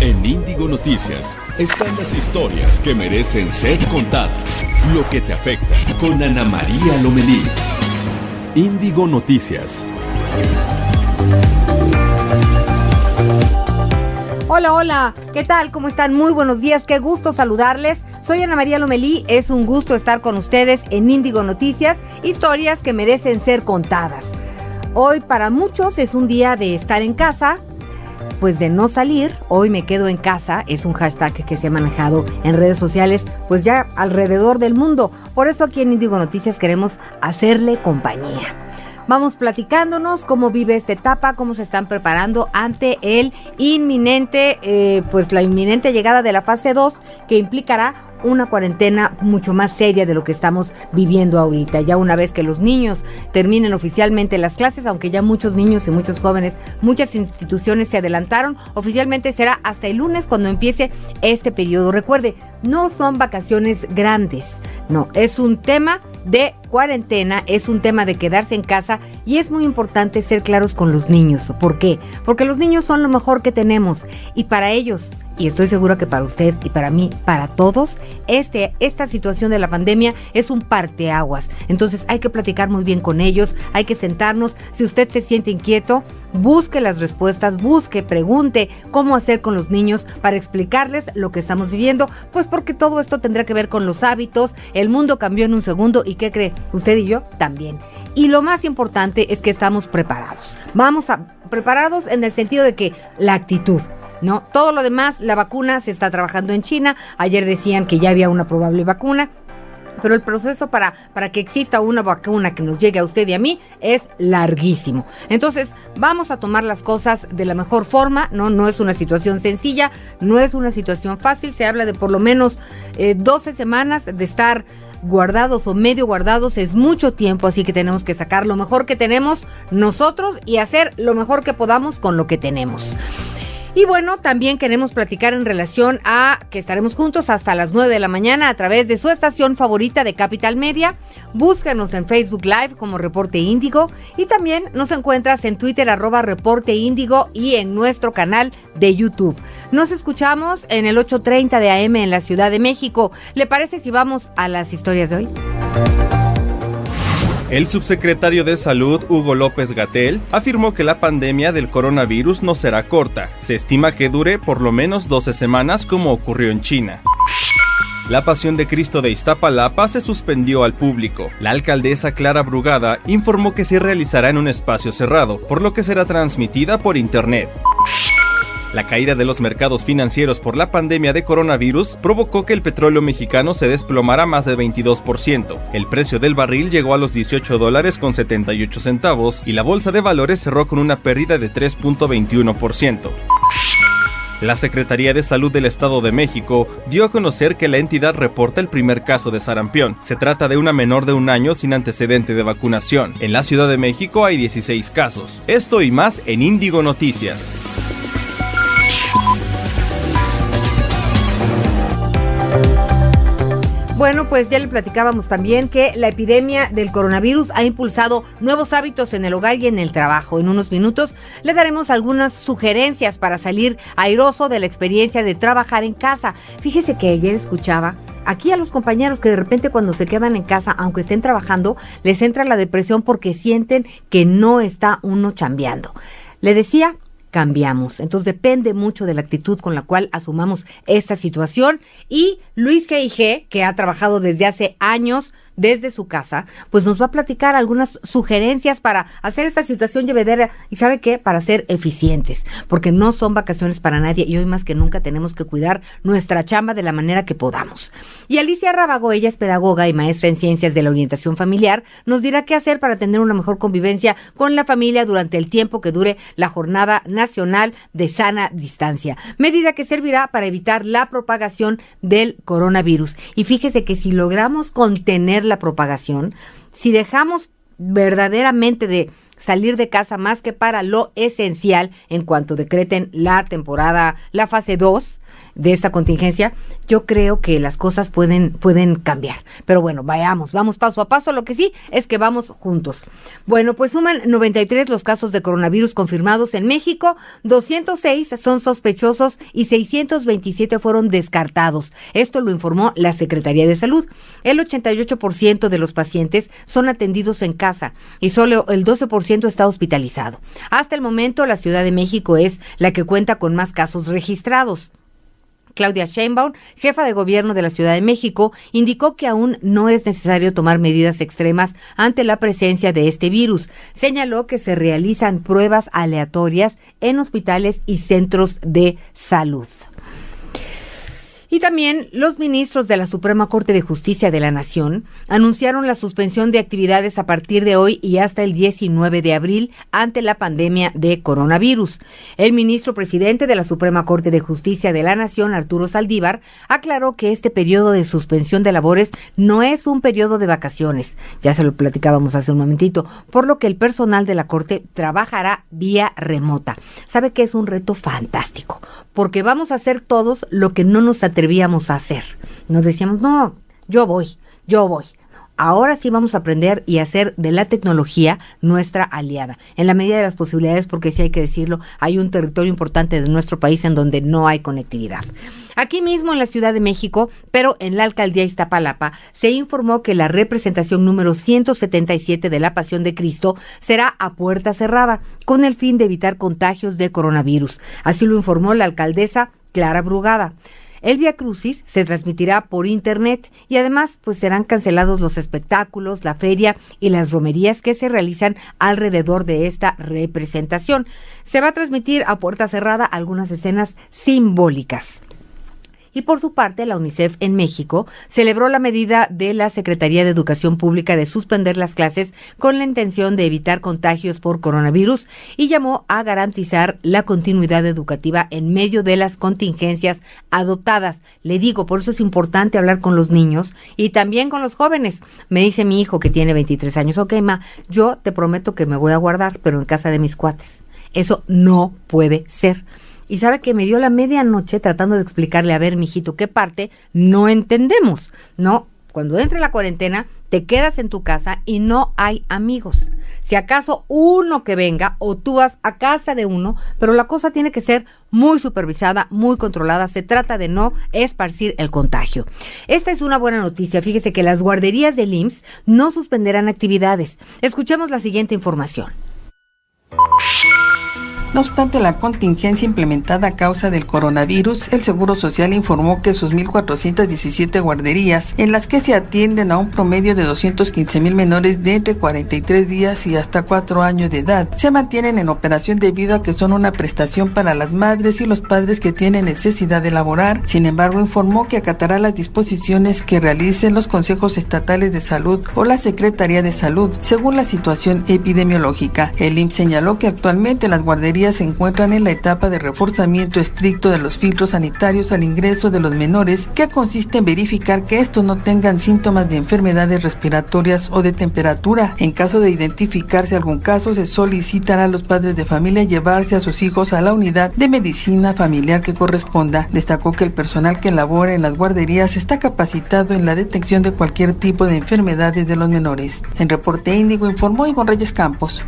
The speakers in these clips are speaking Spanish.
En Índigo Noticias están las historias que merecen ser contadas. Lo que te afecta con Ana María Lomelí. Índigo Noticias. Hola, hola, ¿qué tal? ¿Cómo están? Muy buenos días, qué gusto saludarles. Soy Ana María Lomelí, es un gusto estar con ustedes en Índigo Noticias, historias que merecen ser contadas. Hoy para muchos es un día de estar en casa, pues de no salir, hoy me quedo en casa, es un hashtag que se ha manejado en redes sociales, pues ya alrededor del mundo. Por eso aquí en Indigo Noticias queremos hacerle compañía. Vamos platicándonos cómo vive esta etapa, cómo se están preparando ante el inminente, eh, pues la inminente llegada de la fase 2 que implicará una cuarentena mucho más seria de lo que estamos viviendo ahorita. Ya una vez que los niños terminen oficialmente las clases, aunque ya muchos niños y muchos jóvenes, muchas instituciones se adelantaron, oficialmente será hasta el lunes cuando empiece este periodo. Recuerde, no son vacaciones grandes, no, es un tema de cuarentena, es un tema de quedarse en casa y es muy importante ser claros con los niños. ¿Por qué? Porque los niños son lo mejor que tenemos y para ellos y estoy segura que para usted y para mí, para todos, este, esta situación de la pandemia es un parteaguas. Entonces hay que platicar muy bien con ellos, hay que sentarnos. Si usted se siente inquieto, busque las respuestas, busque, pregunte cómo hacer con los niños para explicarles lo que estamos viviendo, pues porque todo esto tendrá que ver con los hábitos, el mundo cambió en un segundo y ¿qué cree? Usted y yo también. Y lo más importante es que estamos preparados. Vamos a preparados en el sentido de que la actitud, ¿no? Todo lo demás, la vacuna se está trabajando en China. Ayer decían que ya había una probable vacuna. Pero el proceso para, para que exista una vacuna que nos llegue a usted y a mí es larguísimo. Entonces, vamos a tomar las cosas de la mejor forma, ¿no? No es una situación sencilla, no es una situación fácil. Se habla de por lo menos 12 eh, semanas de estar guardados o medio guardados es mucho tiempo, así que tenemos que sacar lo mejor que tenemos nosotros y hacer lo mejor que podamos con lo que tenemos. Y bueno, también queremos platicar en relación a que estaremos juntos hasta las 9 de la mañana a través de su estación favorita de Capital Media. Búscanos en Facebook Live como Reporte Índigo y también nos encuentras en Twitter arroba Reporte Índigo y en nuestro canal de YouTube. Nos escuchamos en el 8.30 de AM en la Ciudad de México. ¿Le parece si vamos a las historias de hoy? El subsecretario de Salud, Hugo López Gatel, afirmó que la pandemia del coronavirus no será corta. Se estima que dure por lo menos 12 semanas como ocurrió en China. La Pasión de Cristo de Iztapalapa se suspendió al público. La alcaldesa Clara Brugada informó que se realizará en un espacio cerrado, por lo que será transmitida por internet. La caída de los mercados financieros por la pandemia de coronavirus provocó que el petróleo mexicano se desplomara más de 22%. El precio del barril llegó a los 18 dólares con 78 centavos y la bolsa de valores cerró con una pérdida de 3.21%. La Secretaría de Salud del Estado de México dio a conocer que la entidad reporta el primer caso de sarampión. Se trata de una menor de un año sin antecedente de vacunación. En la Ciudad de México hay 16 casos. Esto y más en Índigo Noticias. Bueno, pues ya le platicábamos también que la epidemia del coronavirus ha impulsado nuevos hábitos en el hogar y en el trabajo. En unos minutos le daremos algunas sugerencias para salir airoso de la experiencia de trabajar en casa. Fíjese que ayer escuchaba aquí a los compañeros que de repente cuando se quedan en casa, aunque estén trabajando, les entra la depresión porque sienten que no está uno chambeando. Le decía cambiamos. Entonces depende mucho de la actitud con la cual asumamos esta situación. Y Luis G.I.G., que ha trabajado desde hace años desde su casa, pues nos va a platicar algunas sugerencias para hacer esta situación llevedera y sabe qué, para ser eficientes, porque no son vacaciones para nadie y hoy más que nunca tenemos que cuidar nuestra chamba de la manera que podamos. Y Alicia Rabago, ella es pedagoga y maestra en ciencias de la orientación familiar, nos dirá qué hacer para tener una mejor convivencia con la familia durante el tiempo que dure la jornada nacional de sana distancia, medida que servirá para evitar la propagación del coronavirus. Y fíjese que si logramos contener la propagación, si dejamos verdaderamente de salir de casa más que para lo esencial en cuanto decreten la temporada, la fase 2 de esta contingencia, yo creo que las cosas pueden, pueden cambiar. Pero bueno, vayamos, vamos paso a paso. Lo que sí es que vamos juntos. Bueno, pues suman 93 los casos de coronavirus confirmados en México, 206 son sospechosos y 627 fueron descartados. Esto lo informó la Secretaría de Salud. El 88% de los pacientes son atendidos en casa y solo el 12% está hospitalizado. Hasta el momento, la Ciudad de México es la que cuenta con más casos registrados. Claudia Sheinbaum, jefa de gobierno de la Ciudad de México, indicó que aún no es necesario tomar medidas extremas ante la presencia de este virus. Señaló que se realizan pruebas aleatorias en hospitales y centros de salud. Y también los ministros de la Suprema Corte de Justicia de la Nación anunciaron la suspensión de actividades a partir de hoy y hasta el 19 de abril ante la pandemia de coronavirus. El ministro presidente de la Suprema Corte de Justicia de la Nación, Arturo Saldívar, aclaró que este periodo de suspensión de labores no es un periodo de vacaciones, ya se lo platicábamos hace un momentito, por lo que el personal de la Corte trabajará vía remota. ¿Sabe que es un reto fantástico? Porque vamos a hacer todos lo que no nos atrevíamos a hacer. Nos decíamos, no, yo voy, yo voy. Ahora sí vamos a aprender y hacer de la tecnología nuestra aliada, en la medida de las posibilidades, porque sí hay que decirlo, hay un territorio importante de nuestro país en donde no hay conectividad. Aquí mismo en la Ciudad de México, pero en la alcaldía Iztapalapa, se informó que la representación número 177 de la Pasión de Cristo será a puerta cerrada, con el fin de evitar contagios de coronavirus. Así lo informó la alcaldesa Clara Brugada. El Via Crucis se transmitirá por internet y además pues serán cancelados los espectáculos, la feria y las romerías que se realizan alrededor de esta representación. Se va a transmitir a puerta cerrada algunas escenas simbólicas. Y por su parte, la UNICEF en México celebró la medida de la Secretaría de Educación Pública de suspender las clases con la intención de evitar contagios por coronavirus y llamó a garantizar la continuidad educativa en medio de las contingencias adoptadas. Le digo, por eso es importante hablar con los niños y también con los jóvenes. Me dice mi hijo que tiene 23 años, ok, ma, yo te prometo que me voy a guardar, pero en casa de mis cuates. Eso no puede ser y sabe que me dio la medianoche tratando de explicarle, a ver, mijito, qué parte no entendemos. No, cuando entre la cuarentena, te quedas en tu casa y no hay amigos. Si acaso uno que venga o tú vas a casa de uno, pero la cosa tiene que ser muy supervisada, muy controlada. Se trata de no esparcir el contagio. Esta es una buena noticia. Fíjese que las guarderías del IMSS no suspenderán actividades. Escuchemos la siguiente información. No obstante la contingencia implementada a causa del coronavirus, el Seguro Social informó que sus 1.417 guarderías, en las que se atienden a un promedio de 215 mil menores de entre 43 días y hasta 4 años de edad, se mantienen en operación debido a que son una prestación para las madres y los padres que tienen necesidad de laborar. Sin embargo, informó que acatará las disposiciones que realicen los consejos estatales de salud o la Secretaría de Salud, según la situación epidemiológica. El IMSS señaló que actualmente las guarderías se encuentran en la etapa de reforzamiento estricto de los filtros sanitarios al ingreso de los menores, que consiste en verificar que estos no tengan síntomas de enfermedades respiratorias o de temperatura. En caso de identificarse algún caso, se solicitan a los padres de familia llevarse a sus hijos a la unidad de medicina familiar que corresponda. Destacó que el personal que labora en las guarderías está capacitado en la detección de cualquier tipo de enfermedades de los menores. En reporte índigo informó Ivonne Reyes Campos.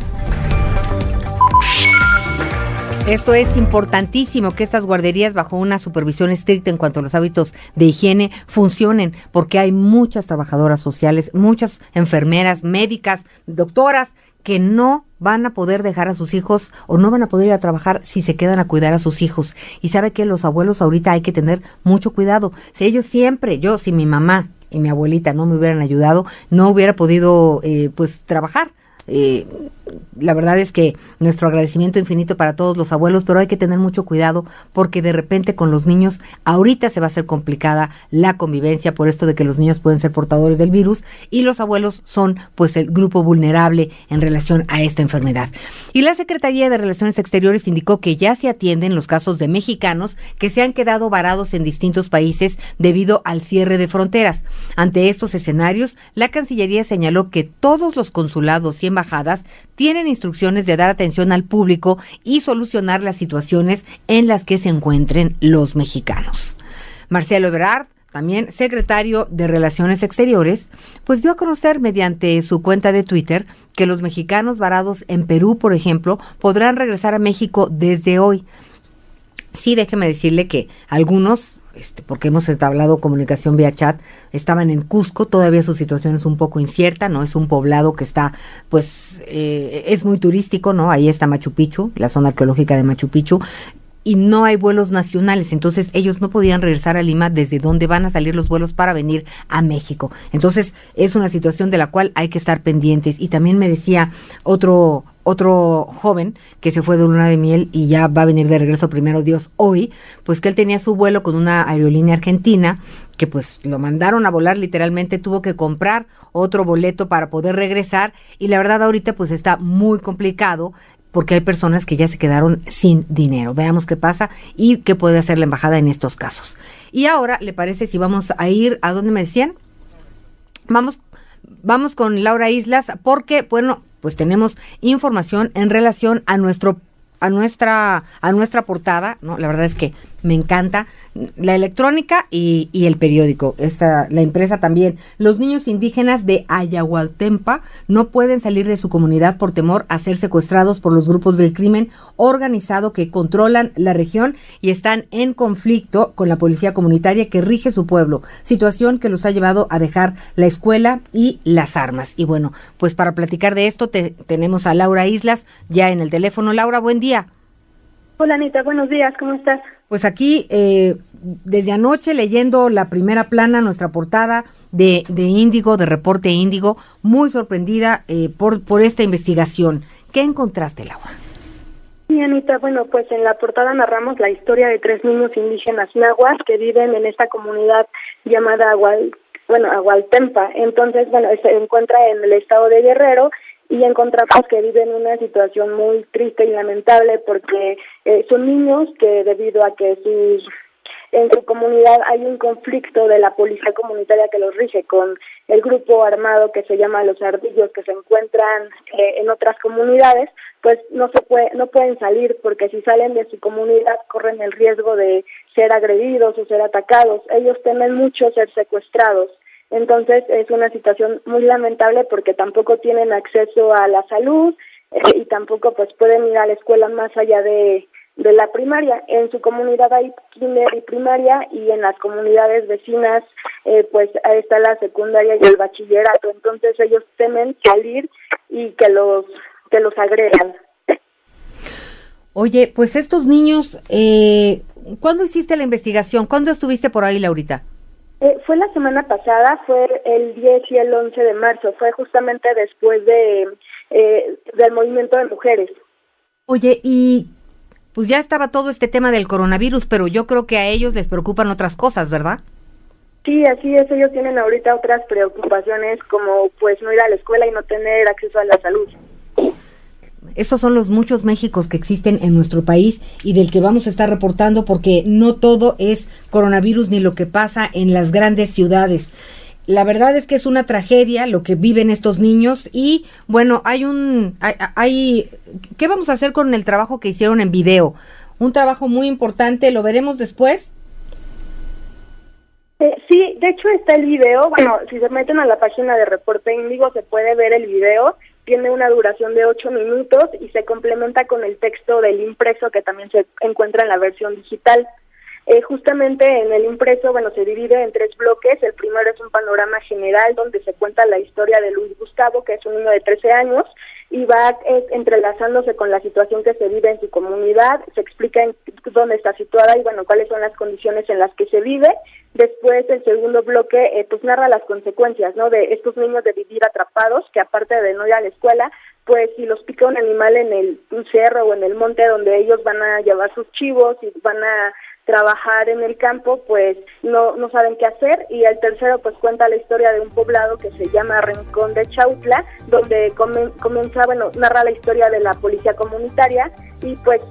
Esto es importantísimo que estas guarderías bajo una supervisión estricta en cuanto a los hábitos de higiene funcionen porque hay muchas trabajadoras sociales, muchas enfermeras, médicas, doctoras que no van a poder dejar a sus hijos o no van a poder ir a trabajar si se quedan a cuidar a sus hijos. Y sabe que los abuelos ahorita hay que tener mucho cuidado. Si ellos siempre, yo, si mi mamá y mi abuelita no me hubieran ayudado, no hubiera podido eh, pues trabajar. Eh, la verdad es que nuestro agradecimiento infinito para todos los abuelos, pero hay que tener mucho cuidado porque de repente con los niños ahorita se va a hacer complicada la convivencia por esto de que los niños pueden ser portadores del virus y los abuelos son pues el grupo vulnerable en relación a esta enfermedad. Y la Secretaría de Relaciones Exteriores indicó que ya se atienden los casos de mexicanos que se han quedado varados en distintos países debido al cierre de fronteras. Ante estos escenarios, la Cancillería señaló que todos los consulados embajadas tienen instrucciones de dar atención al público y solucionar las situaciones en las que se encuentren los mexicanos. Marcelo Ebrard, también secretario de Relaciones Exteriores, pues dio a conocer mediante su cuenta de Twitter que los mexicanos varados en Perú, por ejemplo, podrán regresar a México desde hoy. Sí, déjeme decirle que algunos este, porque hemos entablado comunicación vía chat, estaban en Cusco, todavía su situación es un poco incierta, ¿no? Es un poblado que está, pues, eh, es muy turístico, ¿no? Ahí está Machu Picchu, la zona arqueológica de Machu Picchu, y no hay vuelos nacionales, entonces ellos no podían regresar a Lima desde donde van a salir los vuelos para venir a México. Entonces es una situación de la cual hay que estar pendientes. Y también me decía otro otro joven que se fue de luna de miel y ya va a venir de regreso primero Dios hoy, pues que él tenía su vuelo con una aerolínea argentina que pues lo mandaron a volar literalmente, tuvo que comprar otro boleto para poder regresar y la verdad ahorita pues está muy complicado porque hay personas que ya se quedaron sin dinero. Veamos qué pasa y qué puede hacer la embajada en estos casos. Y ahora, ¿le parece si vamos a ir a dónde me decían? Vamos, vamos con Laura Islas porque, bueno, pues tenemos información en relación a nuestro a nuestra a nuestra portada, ¿no? La verdad es que me encanta la electrónica y, el periódico. Esta, la empresa también. Los niños indígenas de Ayahualtempa no pueden salir de su comunidad por temor a ser secuestrados por los grupos del crimen organizado que controlan la región y están en conflicto con la policía comunitaria que rige su pueblo. Situación que los ha llevado a dejar la escuela y las armas. Y bueno, pues para platicar de esto tenemos a Laura Islas ya en el teléfono. Laura, buen día. Hola Anita, buenos días, ¿cómo estás? Pues aquí, eh, desde anoche, leyendo la primera plana, nuestra portada de, de Índigo, de Reporte Índigo, muy sorprendida eh, por, por esta investigación. ¿Qué encontraste, Laura? Sí, Anita, bueno, pues en la portada narramos la historia de tres niños indígenas nahuas que viven en esta comunidad llamada Agual, bueno, Agualtempa. Entonces, bueno, se encuentra en el estado de Guerrero y encontramos que viven una situación muy triste y lamentable porque eh, son niños que debido a que sus en su comunidad hay un conflicto de la policía comunitaria que los rige con el grupo armado que se llama los ardillos que se encuentran eh, en otras comunidades pues no se puede no pueden salir porque si salen de su comunidad corren el riesgo de ser agredidos o ser atacados. Ellos temen mucho ser secuestrados entonces es una situación muy lamentable porque tampoco tienen acceso a la salud eh, y tampoco pues pueden ir a la escuela más allá de, de la primaria. En su comunidad hay kinder y primaria y en las comunidades vecinas eh, pues está la secundaria y el bachillerato. Entonces ellos temen salir y que los que los agregan. Oye, pues estos niños, eh, ¿cuándo hiciste la investigación? ¿Cuándo estuviste por ahí, Laurita? Eh, fue la semana pasada, fue el 10 y el 11 de marzo, fue justamente después de eh, del movimiento de mujeres. Oye, y pues ya estaba todo este tema del coronavirus, pero yo creo que a ellos les preocupan otras cosas, ¿verdad? Sí, así es, ellos tienen ahorita otras preocupaciones como pues no ir a la escuela y no tener acceso a la salud. Estos son los muchos Méxicos que existen en nuestro país y del que vamos a estar reportando porque no todo es coronavirus ni lo que pasa en las grandes ciudades. La verdad es que es una tragedia lo que viven estos niños y bueno, hay un hay, ¿qué vamos a hacer con el trabajo que hicieron en video? Un trabajo muy importante, lo veremos después. Eh, sí, de hecho está el video, bueno, si se meten a la página de Reporte Índigo se puede ver el video tiene una duración de ocho minutos y se complementa con el texto del impreso que también se encuentra en la versión digital. Eh, justamente en el impreso, bueno, se divide en tres bloques. El primero es un panorama general donde se cuenta la historia de Luis Gustavo, que es un niño de 13 años, y va eh, entrelazándose con la situación que se vive en su comunidad, se explica en dónde está situada y bueno, cuáles son las condiciones en las que se vive. Después el segundo bloque eh, pues narra las consecuencias, ¿no? De estos niños de vivir atrapados, que aparte de no ir a la escuela, pues si los pica un animal en el cerro o en el monte donde ellos van a llevar sus chivos y van a trabajar en el campo, pues no, no saben qué hacer. Y el tercero, pues cuenta la historia de un poblado que se llama Rincón de Chautla, donde comienza, bueno, narra la historia de la policía comunitaria y pues...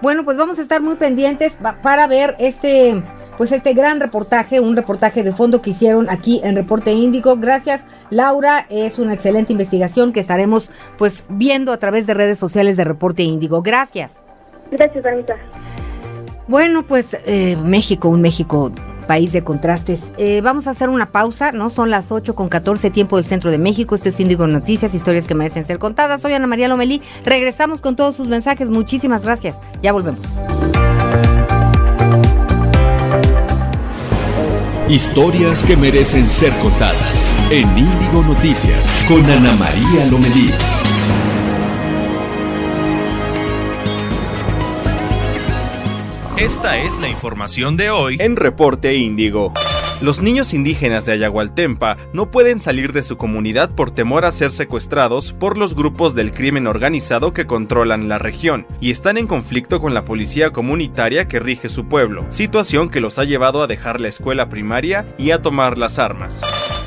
Bueno, pues vamos a estar muy pendientes para ver este pues este gran reportaje, un reportaje de fondo que hicieron aquí en Reporte Índigo. Gracias, Laura. Es una excelente investigación que estaremos pues viendo a través de redes sociales de Reporte Índigo. Gracias. Gracias, Anita. Bueno, pues eh, México, un México país de contrastes. Eh, vamos a hacer una pausa, ¿no? Son las 8 con 14 tiempo del centro de México. Este es Índigo Noticias, historias que merecen ser contadas. Soy Ana María Lomelí. Regresamos con todos sus mensajes. Muchísimas gracias. Ya volvemos. Historias que merecen ser contadas en Índigo Noticias con Ana María Lomelí. Esta es la información de hoy en Reporte Índigo. Los niños indígenas de Ayagualtempa no pueden salir de su comunidad por temor a ser secuestrados por los grupos del crimen organizado que controlan la región y están en conflicto con la policía comunitaria que rige su pueblo, situación que los ha llevado a dejar la escuela primaria y a tomar las armas.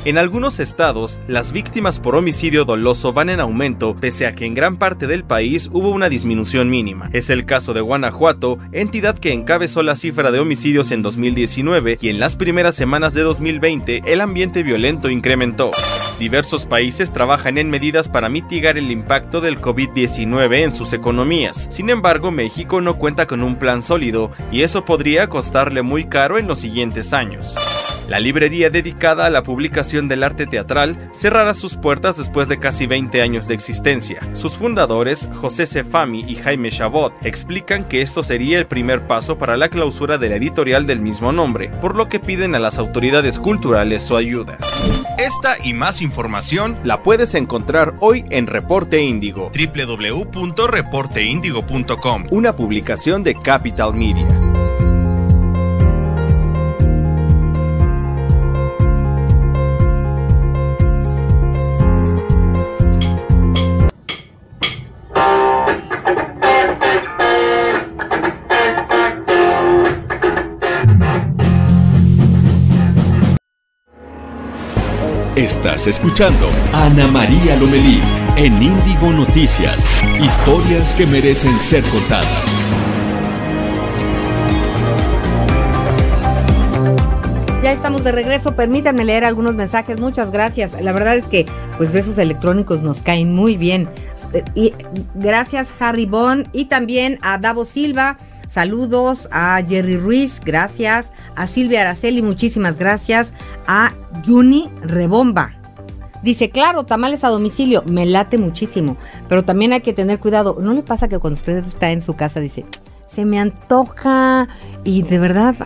En algunos estados, las víctimas por homicidio doloso van en aumento, pese a que en gran parte del país hubo una disminución mínima. Es el caso de Guanajuato, entidad que encabezó la cifra de homicidios en 2019 y en las primeras semanas de 2020 el ambiente violento incrementó. Diversos países trabajan en medidas para mitigar el impacto del COVID-19 en sus economías. Sin embargo, México no cuenta con un plan sólido y eso podría costarle muy caro en los siguientes años. La librería dedicada a la publicación del arte teatral cerrará sus puertas después de casi 20 años de existencia. Sus fundadores, José Cefami y Jaime Chabot, explican que esto sería el primer paso para la clausura de la editorial del mismo nombre, por lo que piden a las autoridades culturales su ayuda. Esta y más información la puedes encontrar hoy en Reporte Índigo, www.reporteindigo.com, una publicación de Capital Media. Estás escuchando Ana María Lomelí en Índigo Noticias. Historias que merecen ser contadas. Ya estamos de regreso. Permítanme leer algunos mensajes. Muchas gracias. La verdad es que, pues, besos electrónicos nos caen muy bien. Eh, y gracias, Harry Bond. Y también a Davo Silva. Saludos a Jerry Ruiz, gracias. A Silvia Araceli, muchísimas gracias. A Juni Rebomba. Dice, claro, tamales a domicilio, me late muchísimo, pero también hay que tener cuidado. ¿No le pasa que cuando usted está en su casa dice, se me antoja y de verdad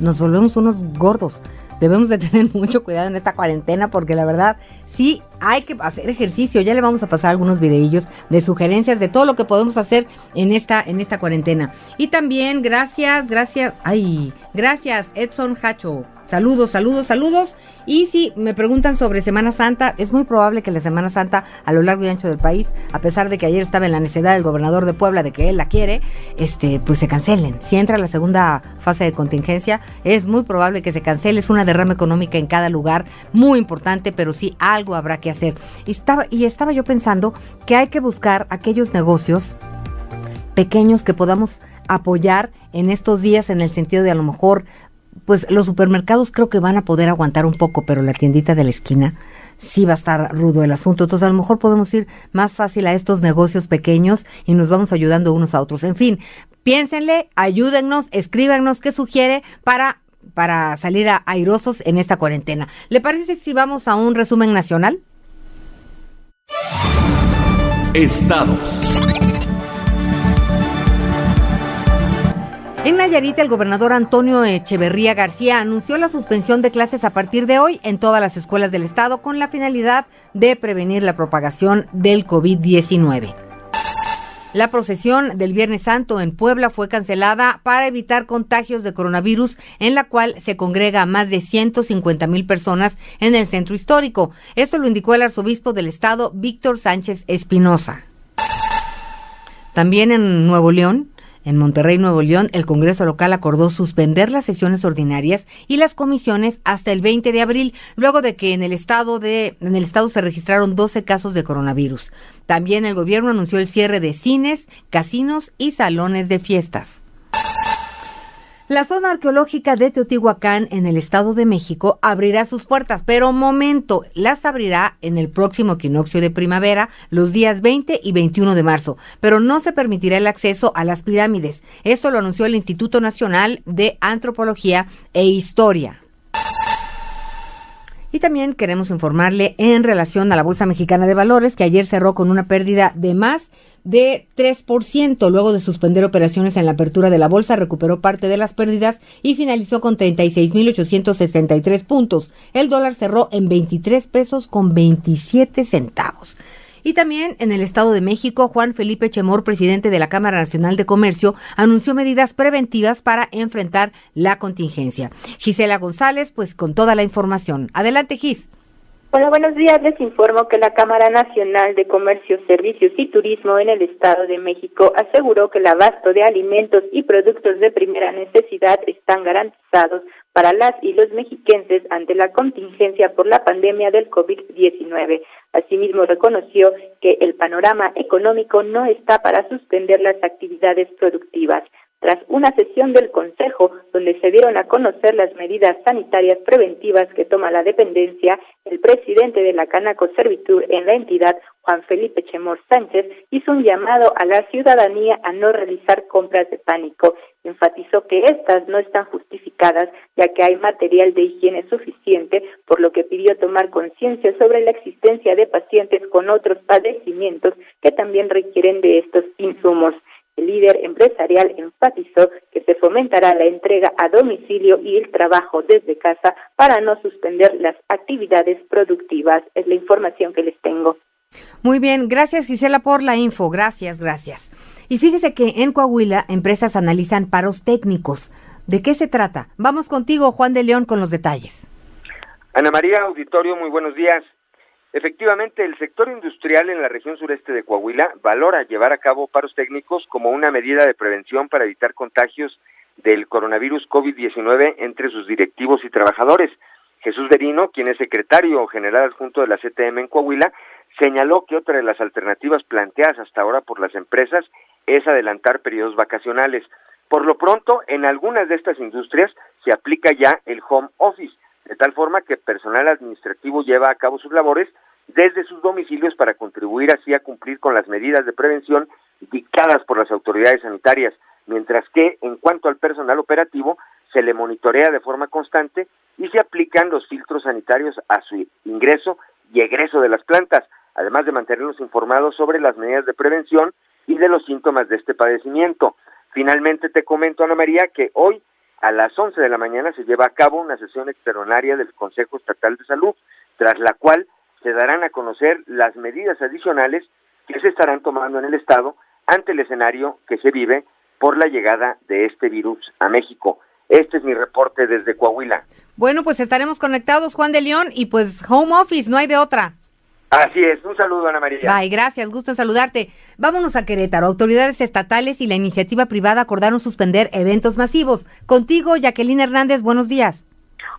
nos volvemos unos gordos? Debemos de tener mucho cuidado en esta cuarentena porque la verdad sí hay que hacer ejercicio. Ya le vamos a pasar algunos videillos de sugerencias de todo lo que podemos hacer en esta, en esta cuarentena. Y también gracias, gracias, ay, gracias Edson Hacho. Saludos, saludos, saludos. Y si me preguntan sobre Semana Santa, es muy probable que la Semana Santa a lo largo y ancho del país, a pesar de que ayer estaba en la necesidad del gobernador de Puebla de que él la quiere, este, pues se cancelen. Si entra la segunda fase de contingencia, es muy probable que se cancele. Es una derrama económica en cada lugar, muy importante, pero sí algo habrá que hacer. Y estaba, y estaba yo pensando que hay que buscar aquellos negocios pequeños que podamos apoyar en estos días en el sentido de a lo mejor pues los supermercados creo que van a poder aguantar un poco, pero la tiendita de la esquina sí va a estar rudo el asunto. Entonces a lo mejor podemos ir más fácil a estos negocios pequeños y nos vamos ayudando unos a otros. En fin, piénsenle, ayúdennos, escríbanos qué sugiere para para salir a airosos en esta cuarentena. ¿Le parece si vamos a un resumen nacional? Estados. En Nayarit, el gobernador Antonio Echeverría García anunció la suspensión de clases a partir de hoy en todas las escuelas del estado con la finalidad de prevenir la propagación del COVID-19. La procesión del Viernes Santo en Puebla fue cancelada para evitar contagios de coronavirus, en la cual se congrega a más de 150 mil personas en el centro histórico. Esto lo indicó el arzobispo del estado, Víctor Sánchez Espinosa. También en Nuevo León, en Monterrey, Nuevo León, el Congreso local acordó suspender las sesiones ordinarias y las comisiones hasta el 20 de abril, luego de que en el estado de en el estado se registraron 12 casos de coronavirus. También el gobierno anunció el cierre de cines, casinos y salones de fiestas. La zona arqueológica de Teotihuacán en el Estado de México abrirá sus puertas, pero momento, las abrirá en el próximo equinoccio de primavera, los días 20 y 21 de marzo, pero no se permitirá el acceso a las pirámides. Esto lo anunció el Instituto Nacional de Antropología e Historia. Y también queremos informarle en relación a la Bolsa Mexicana de Valores, que ayer cerró con una pérdida de más de 3%. Luego de suspender operaciones en la apertura de la bolsa, recuperó parte de las pérdidas y finalizó con 36.863 puntos. El dólar cerró en 23 pesos con 27 centavos. Y también en el Estado de México, Juan Felipe Chemor, presidente de la Cámara Nacional de Comercio, anunció medidas preventivas para enfrentar la contingencia. Gisela González, pues con toda la información. Adelante, Gis. Hola, buenos días. Les informo que la Cámara Nacional de Comercio, Servicios y Turismo en el Estado de México aseguró que el abasto de alimentos y productos de primera necesidad están garantizados para las y los mexiquenses ante la contingencia por la pandemia del COVID-19. Asimismo, reconoció que el panorama económico no está para suspender las actividades productivas. Tras una sesión del Consejo donde se dieron a conocer las medidas sanitarias preventivas que toma la dependencia, el presidente de la Canaco Servitur en la entidad, Juan Felipe Chemor Sánchez, hizo un llamado a la ciudadanía a no realizar compras de pánico. Enfatizó que estas no están justificadas ya que hay material de higiene suficiente, por lo que pidió tomar conciencia sobre la existencia de pacientes con otros padecimientos que también requieren de estos insumos. El líder empresarial enfatizó que se fomentará la entrega a domicilio y el trabajo desde casa para no suspender las actividades productivas. Es la información que les tengo. Muy bien, gracias Gisela por la info. Gracias, gracias. Y fíjese que en Coahuila empresas analizan paros técnicos. ¿De qué se trata? Vamos contigo, Juan de León, con los detalles. Ana María Auditorio, muy buenos días. Efectivamente, el sector industrial en la región sureste de Coahuila valora llevar a cabo paros técnicos como una medida de prevención para evitar contagios del coronavirus COVID-19 entre sus directivos y trabajadores. Jesús Derino, quien es secretario general adjunto de la CTM en Coahuila, señaló que otra de las alternativas planteadas hasta ahora por las empresas es adelantar periodos vacacionales. Por lo pronto, en algunas de estas industrias se aplica ya el home office, de tal forma que personal administrativo lleva a cabo sus labores desde sus domicilios para contribuir así a cumplir con las medidas de prevención dictadas por las autoridades sanitarias, mientras que en cuanto al personal operativo se le monitorea de forma constante y se aplican los filtros sanitarios a su ingreso y egreso de las plantas, además de mantenerlos informados sobre las medidas de prevención y de los síntomas de este padecimiento. Finalmente te comento, Ana María, que hoy a las 11 de la mañana se lleva a cabo una sesión extraordinaria del Consejo Estatal de Salud, tras la cual se darán a conocer las medidas adicionales que se estarán tomando en el Estado ante el escenario que se vive por la llegada de este virus a México. Este es mi reporte desde Coahuila. Bueno, pues estaremos conectados, Juan de León, y pues home office, no hay de otra. Así es, un saludo Ana María. Ay, gracias, gusto en saludarte. Vámonos a Querétaro. Autoridades estatales y la iniciativa privada acordaron suspender eventos masivos. Contigo, Jacqueline Hernández, buenos días.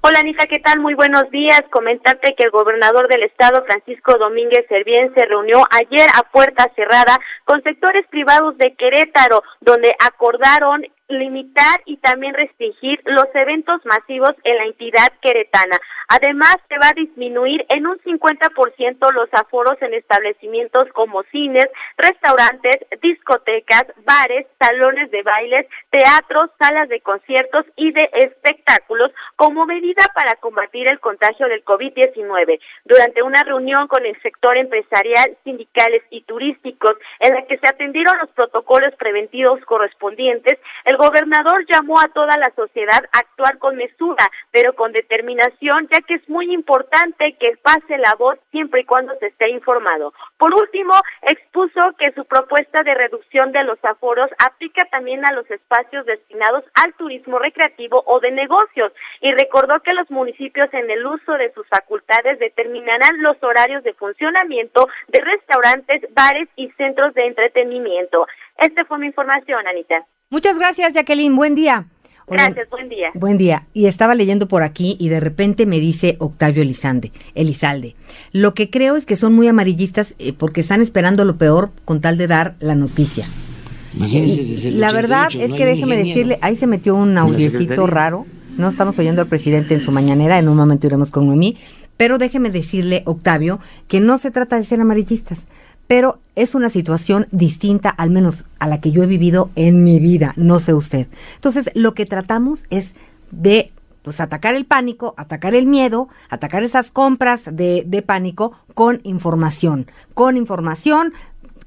Hola Anita, ¿qué tal? Muy buenos días. Comentarte que el gobernador del estado, Francisco Domínguez Servién, se reunió ayer a puerta cerrada con sectores privados de Querétaro, donde acordaron limitar y también restringir los eventos masivos en la entidad queretana. Además, se va a disminuir en un 50% los aforos en establecimientos como cines, restaurantes, discotecas, bares, salones de bailes, teatros, salas de conciertos y de espectáculos como medida para combatir el contagio del COVID-19. Durante una reunión con el sector empresarial, sindicales y turísticos en la que se atendieron los protocolos preventivos correspondientes, el gobernador llamó a toda la sociedad a actuar con mesura, pero con determinación, ya que es muy importante que pase la voz siempre y cuando se esté informado. Por último, expuso que su propuesta de reducción de los aforos aplica también a los espacios destinados al turismo recreativo o de negocios y recordó que los municipios en el uso de sus facultades determinarán los horarios de funcionamiento de restaurantes, bares y centros de entretenimiento. Esta fue mi información, Anita. Muchas gracias, Jacqueline. Buen día. Gracias, buen día. Buen día. Y estaba leyendo por aquí y de repente me dice Octavio Elizalde, Elizalde. Lo que creo es que son muy amarillistas eh, porque están esperando lo peor con tal de dar la noticia. La verdad es que déjeme decirle, ahí se metió un audiecito raro. No estamos oyendo al presidente en su mañanera, en un momento iremos con Noemí. Pero déjeme decirle, Octavio, que no se trata de ser amarillistas, pero es una situación distinta, al menos a la que yo he vivido en mi vida, no sé usted. Entonces, lo que tratamos es de pues atacar el pánico, atacar el miedo, atacar esas compras de, de pánico con información, con información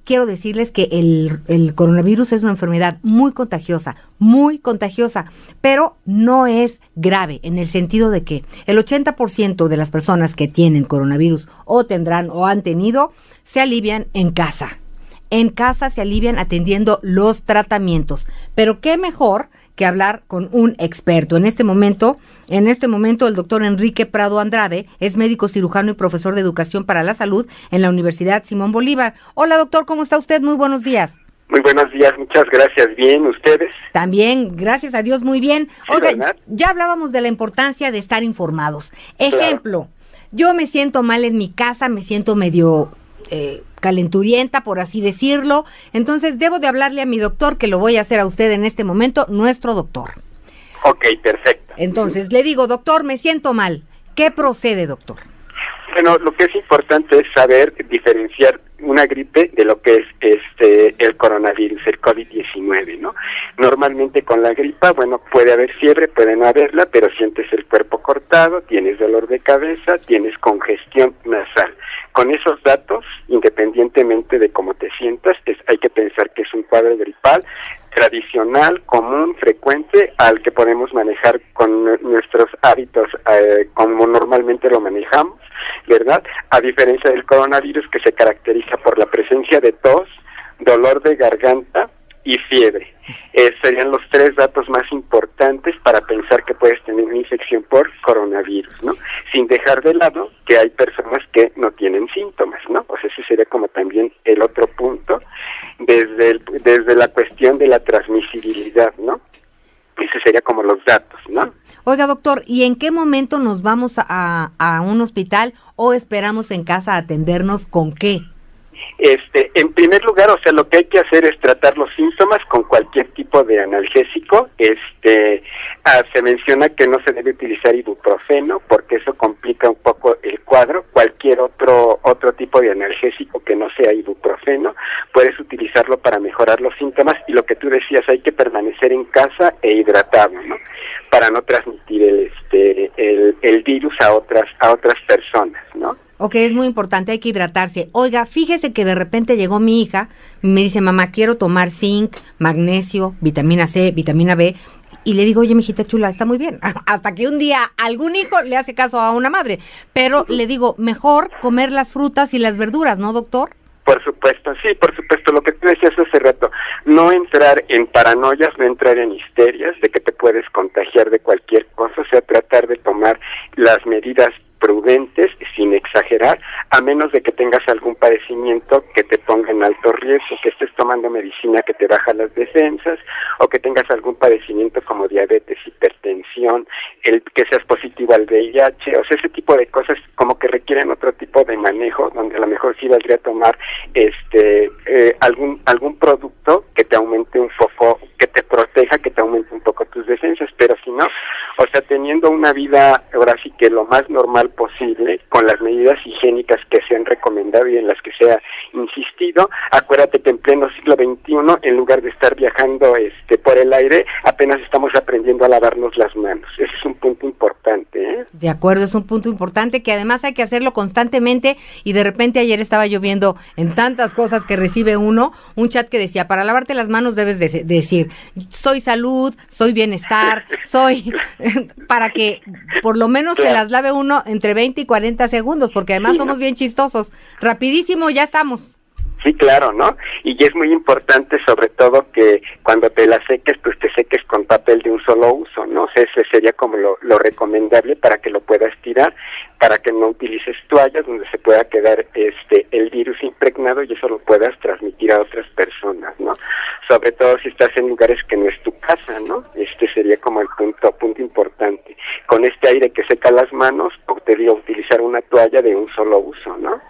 quiero decirles que el, coronavirus es una enfermedad muy contagiosa, muy contagiosa, pero no es grave en el sentido de que el 80% de las personas que tienen coronavirus o tendrán o han tenido se alivian en casa. En casa se alivian atendiendo los tratamientos. Pero qué mejor que hablar con un experto. En este momento, en este momento el doctor Enrique Prado Andrade es médico cirujano y profesor de educación para la salud en la Universidad Simón Bolívar. Hola doctor, ¿cómo está usted? Muy buenos días. Muy buenos días, muchas gracias. Bien, ¿ustedes? También, gracias a Dios, muy bien. Oiga, ya hablábamos de la importancia de estar informados. Ejemplo, yo me siento mal en mi casa, me siento medio eh, calenturienta, por así decirlo. Entonces debo de hablarle a mi doctor, que lo voy a hacer a usted en este momento, nuestro doctor. Ok, perfecto. Entonces le digo, doctor, me siento mal. ¿Qué procede, doctor? Bueno, lo que es importante es saber diferenciar una gripe de lo que es este el coronavirus, el COVID-19, ¿no? Normalmente con la gripa, bueno, puede haber fiebre, puede no haberla, pero sientes el cuerpo cortado, tienes dolor de cabeza, tienes congestión nasal. Con esos datos, independientemente de cómo te sientas, es, hay que pensar que es un cuadro gripal tradicional, común, frecuente, al que podemos manejar con nuestros hábitos eh, como normalmente lo manejamos ¿verdad? A diferencia del coronavirus que se caracteriza por la presencia de tos, dolor de garganta y fiebre. Eh, serían los tres datos más importantes para pensar que puedes tener una infección por coronavirus, ¿no? Sin dejar de lado que hay personas que no tienen síntomas, ¿no? Pues ese sería como también el otro punto desde, desde la cuestión de la transmisibilidad, ¿no? Ese sería como los datos, ¿no? Oiga, doctor, ¿y en qué momento nos vamos a, a un hospital o esperamos en casa atendernos con qué? Este, en primer lugar, o sea, lo que hay que hacer es tratar los síntomas con cualquier tipo de analgésico. Este, ah, se menciona que no se debe utilizar ibuprofeno porque eso complica un poco el cuadro. Cualquier otro otro tipo de analgésico que no sea ibuprofeno, puedes utilizarlo para mejorar los síntomas y lo que tú decías, hay que permanecer en casa e hidratado, ¿no? Para no transmitir el este el virus a otras a otras personas, ¿no? Ok, es muy importante, hay que hidratarse. Oiga, fíjese que de repente llegó mi hija, me dice, mamá, quiero tomar zinc, magnesio, vitamina C, vitamina B. Y le digo, oye, mijita chula, está muy bien. Hasta que un día algún hijo le hace caso a una madre. Pero le digo, mejor comer las frutas y las verduras, ¿no, doctor? Por supuesto, sí, por supuesto. Lo que tú decías hace rato, no entrar en paranoias, no entrar en histerias de que te puedes contagiar de cualquier cosa, o sea, tratar de tomar las medidas prudentes, sin exagerar, a menos de que tengas algún padecimiento que te ponga en alto riesgo, que estés tomando medicina que te baja las defensas, o que tengas algún padecimiento como diabetes, hipertensión, el que seas positivo al VIH, o sea, ese tipo de cosas como que requieren otro tipo de manejo, donde a lo mejor sí valdría tomar este eh, algún algún producto que te aumente un fofo, que te proteja, que te aumente un poco tus defensas, pero si no, o sea, teniendo una vida más normal posible, con las medidas higiénicas que se han recomendado y en las que se ha insistido. Acuérdate que en pleno siglo XXI, en lugar de estar viajando este por el aire, apenas estamos aprendiendo a lavarnos las manos. Ese es un punto importante. ¿Eh? De acuerdo, es un punto importante que además hay que hacerlo constantemente y de repente ayer estaba yo viendo en tantas cosas que recibe uno un chat que decía, para lavarte las manos debes de decir, soy salud, soy bienestar, soy, para que por lo menos se las lave uno entre 20 y 40 segundos, porque además somos bien chistosos. Rapidísimo, ya estamos. Sí, claro, ¿no? Y es muy importante sobre todo que cuando te la seques, pues te seques con papel de un solo uso, ¿no? O sea, ese sería como lo, lo recomendable para que lo puedas tirar, para que no utilices toallas donde se pueda quedar este el virus impregnado y eso lo puedas transmitir a otras personas, ¿no? Sobre todo si estás en lugares que no es tu casa, ¿no? Este sería como el punto punto importante. Con este aire que seca las manos, te digo utilizar una toalla de un solo uso, ¿no?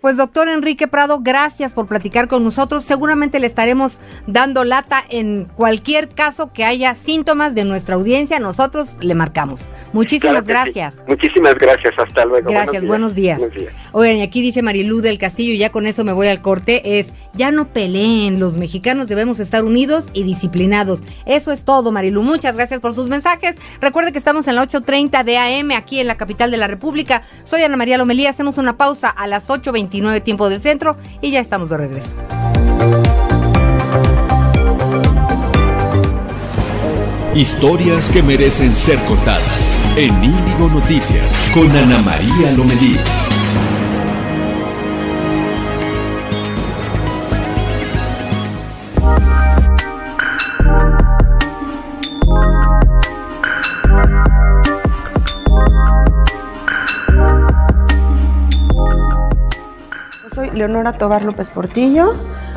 Pues doctor Enrique Prado, gracias por platicar con nosotros. Seguramente le estaremos dando lata en cualquier caso que haya síntomas de nuestra audiencia. Nosotros le marcamos. Muchísimas gracias. Muchísimas gracias. Hasta luego. Gracias. Buenos días. Buenos días. Oigan, y aquí dice Marilú del Castillo, y ya con eso me voy al corte, es, ya no peleen, los mexicanos debemos estar unidos y disciplinados. Eso es todo, Marilú. Muchas gracias por sus mensajes. Recuerde que estamos en la 8.30 de AM, aquí en la capital de la República. Soy Ana María Lomelí, hacemos una pausa a las 8.29 tiempo del centro y ya estamos de regreso. Historias que merecen ser contadas en Índigo Noticias con Ana María Lomelí. Leonora Tobar López Portillo,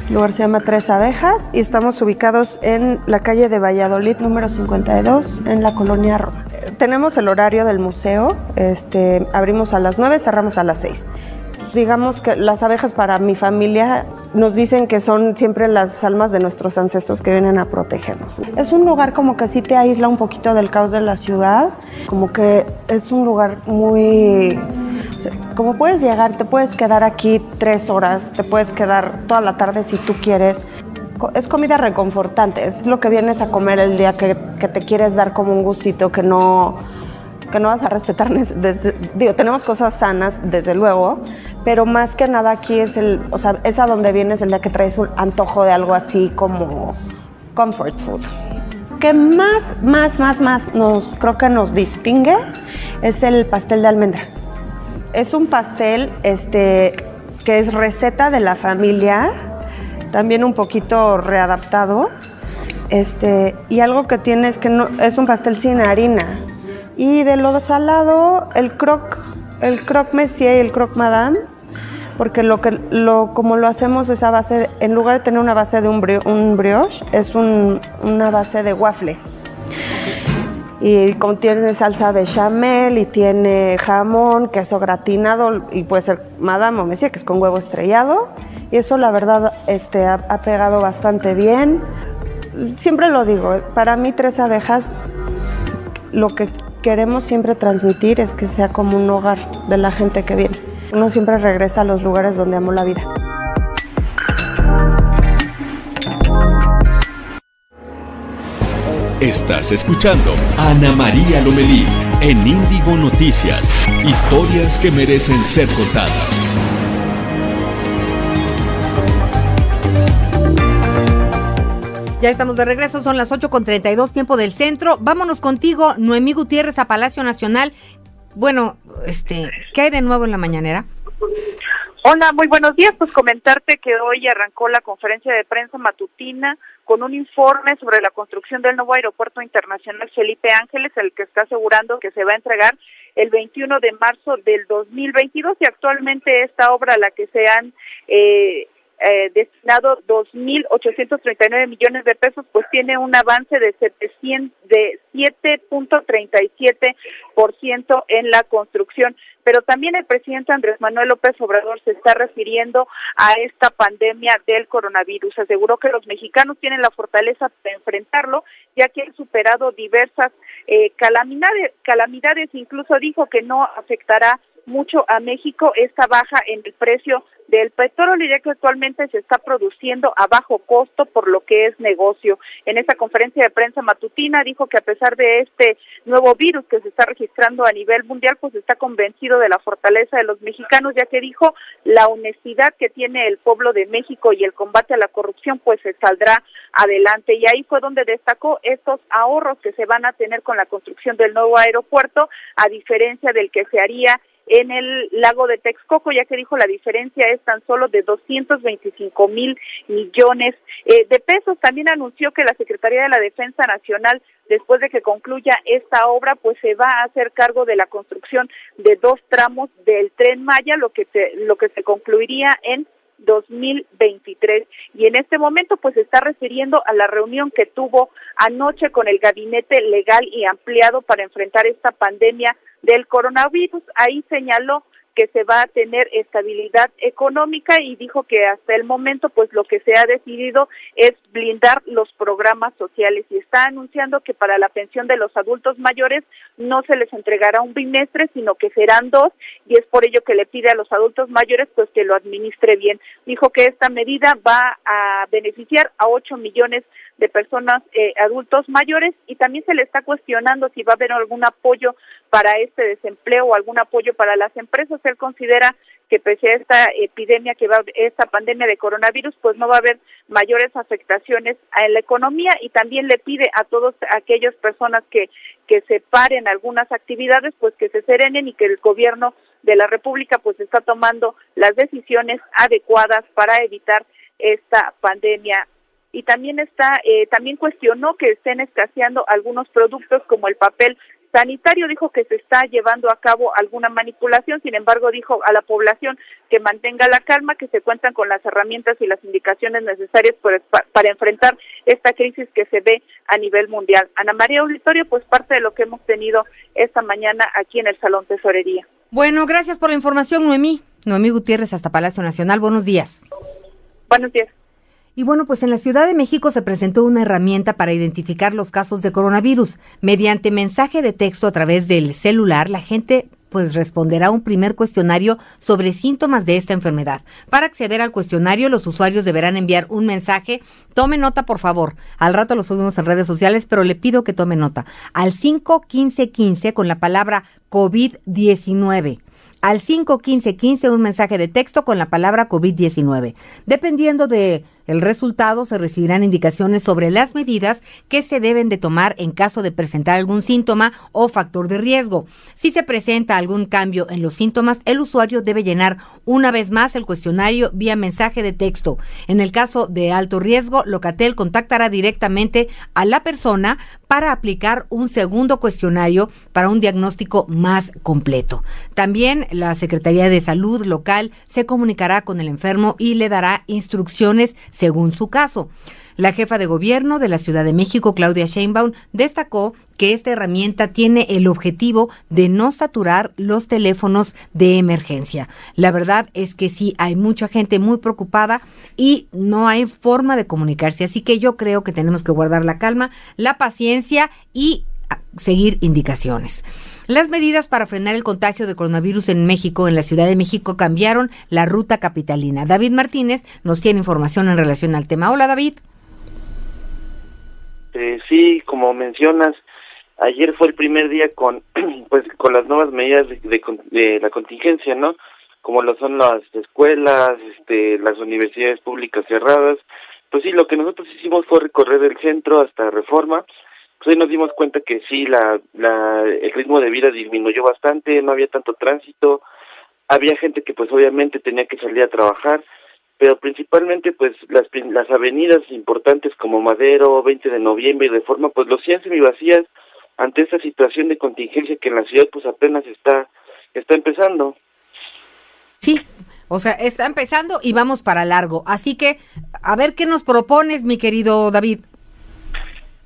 el lugar se llama Tres Abejas y estamos ubicados en la calle de Valladolid número 52 en la colonia Roma. Tenemos el horario del museo, este, abrimos a las 9, cerramos a las 6 digamos que las abejas para mi familia nos dicen que son siempre las almas de nuestros ancestros que vienen a protegernos. Es un lugar como que sí te aísla un poquito del caos de la ciudad, como que es un lugar muy como puedes llegar, te puedes quedar aquí tres horas, te puedes quedar toda la tarde si tú quieres. Es comida reconfortante, es lo que vienes a comer el día que, te quieres dar como un gustito que no, que no vas a respetar. digo, tenemos cosas sanas, desde luego, pero más que nada aquí es el, o sea, es a donde vienes el día que traes un antojo de algo así como comfort food. Que más, más, más, más nos, creo que nos distingue es el pastel de almendra es un pastel este, que es receta de la familia, también un poquito readaptado. Este, y algo que tiene es que no, es un pastel sin harina. Y de lo salado, el croc, el croc monsieur y el croc madame, porque lo que lo como lo hacemos es a base, en lugar de tener una base de un, brioche, es una base de waffle y contiene salsa bechamel y tiene jamón, queso gratinado y puede ser madame o mesía, que es con huevo estrellado. Y eso la verdad este, ha, ha, pegado bastante bien. Siempre lo digo, para mí tres abejas lo que queremos siempre transmitir es que sea como un hogar de la gente que viene. Uno siempre regresa a los lugares donde amó la vida. Estás escuchando Ana María Lomelí en Índigo Noticias. Historias que merecen ser contadas. Ya estamos de regreso, son las 8 con 32 tiempo del centro. Vámonos contigo, Noemí Gutiérrez, a Palacio Nacional. Bueno, este, ¿qué hay de nuevo en la mañanera? Hola, muy buenos días. Pues comentarte que hoy arrancó la conferencia de prensa matutina con un informe sobre la construcción del nuevo aeropuerto internacional Felipe Ángeles, el que está asegurando que se va a entregar el 21 de marzo del 2022 y actualmente esta obra a la que se han eh, eh, destinado 2.839 millones de pesos, pues tiene un avance de 700, de 7.37% en la construcción. Pero también el presidente Andrés Manuel López Obrador se está refiriendo a esta pandemia del coronavirus. Aseguró que los mexicanos tienen la fortaleza para enfrentarlo, ya que han superado diversas eh, calamidades, calamidades. Incluso dijo que no afectará mucho a México esta baja en el precio del petróleo, que actualmente se está produciendo a bajo costo por lo que es negocio. En esta conferencia de prensa matutina dijo que a pesar de este nuevo virus que se está registrando a nivel mundial, pues está convencido de la fortaleza de los mexicanos, ya que dijo la honestidad que tiene el pueblo de México y el combate a la corrupción, pues se saldrá adelante. Y ahí fue donde destacó estos ahorros que se van a tener con la construcción del nuevo aeropuerto, a diferencia del que se haría en el lago de Texcoco, ya que dijo la diferencia es tan solo de 225 mil millones eh, de pesos. También anunció que la Secretaría de la Defensa Nacional, después de que concluya esta obra, pues se va a hacer cargo de la construcción de dos tramos del tren Maya, lo que lo que se concluiría en 2023 y en este momento pues se está refiriendo a la reunión que tuvo anoche con el gabinete legal y ampliado para enfrentar esta pandemia del coronavirus. Ahí señaló que se va a tener estabilidad económica y dijo que hasta el momento pues lo que se ha decidido es blindar los programas sociales y está anunciando que para la pensión de los adultos mayores no se les entregará un bimestre sino que serán dos y es por ello que le pide a los adultos mayores pues que lo administre bien. Dijo que esta medida va a beneficiar a 8 millones de personas eh, adultos mayores y también se le está cuestionando si va a haber algún apoyo para este desempleo o algún apoyo para las empresas. Él considera que pese a esta epidemia, que va esta pandemia de coronavirus, pues no va a haber mayores afectaciones en la economía y también le pide a todas aquellas personas que que se paren algunas actividades, pues que se serenen y que el gobierno de la República pues está tomando las decisiones adecuadas para evitar esta pandemia y también está eh, también cuestionó que estén escaseando algunos productos como el papel sanitario dijo que se está llevando a cabo alguna manipulación, sin embargo dijo a la población que mantenga la calma, que se cuentan con las herramientas y las indicaciones necesarias para enfrentar esta crisis que se ve a nivel mundial. Ana María Auditorio, pues parte de lo que hemos tenido esta mañana aquí en el Salón Tesorería. Bueno, gracias por la información, Noemí. Noemí Gutiérrez hasta Palacio Nacional. Buenos días. Buenos días. Y bueno, pues en la Ciudad de México se presentó una herramienta para identificar los casos de coronavirus. Mediante mensaje de texto a través del celular, la gente pues responderá un primer cuestionario sobre síntomas de esta enfermedad. Para acceder al cuestionario, los usuarios deberán enviar un mensaje. Tome nota, por favor. Al rato lo subimos en redes sociales, pero le pido que tome nota. Al 51515 con la palabra COVID-19 al 51515 un mensaje de texto con la palabra COVID-19. Dependiendo de el resultado, se recibirán indicaciones sobre las medidas que se deben de tomar en caso de presentar algún síntoma o factor de riesgo. Si se presenta algún cambio en los síntomas, el usuario debe llenar una vez más el cuestionario vía mensaje de texto. En el caso de alto riesgo, Locatel contactará directamente a la persona para aplicar un segundo cuestionario para un diagnóstico más completo. También la Secretaría de Salud local se comunicará con el enfermo y le dará instrucciones según su caso. La jefa de gobierno de la Ciudad de México, Claudia Sheinbaum, destacó que esta herramienta tiene el objetivo de no saturar los teléfonos de emergencia. La verdad es que sí, hay mucha gente muy preocupada y no hay forma de comunicarse, así que yo creo que tenemos que guardar la calma, la paciencia y seguir indicaciones. Las medidas para frenar el contagio de coronavirus en México, en la Ciudad de México, cambiaron la ruta capitalina. David Martínez nos tiene información en relación al tema. Hola, David. Eh, sí, como mencionas, ayer fue el primer día con, pues, con las nuevas medidas de, de, la contingencia, ¿no? Como lo son las escuelas, este, las universidades públicas cerradas. Pues sí, lo que nosotros hicimos fue recorrer el centro hasta Reforma pues ahí nos dimos cuenta que sí, la, la, el ritmo de vida disminuyó bastante, no había tanto tránsito, había gente que pues obviamente tenía que salir a trabajar, pero principalmente pues las, las avenidas importantes como Madero, 20 de noviembre y Reforma pues los semi semivacías ante esta situación de contingencia que en la ciudad pues apenas está, está empezando. Sí, o sea, está empezando y vamos para largo. Así que, a ver qué nos propones, mi querido David.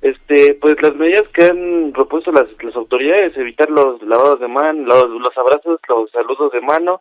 Este, pues las medidas que han propuesto las, las autoridades, evitar los lavados de mano, los, los abrazos, los saludos de mano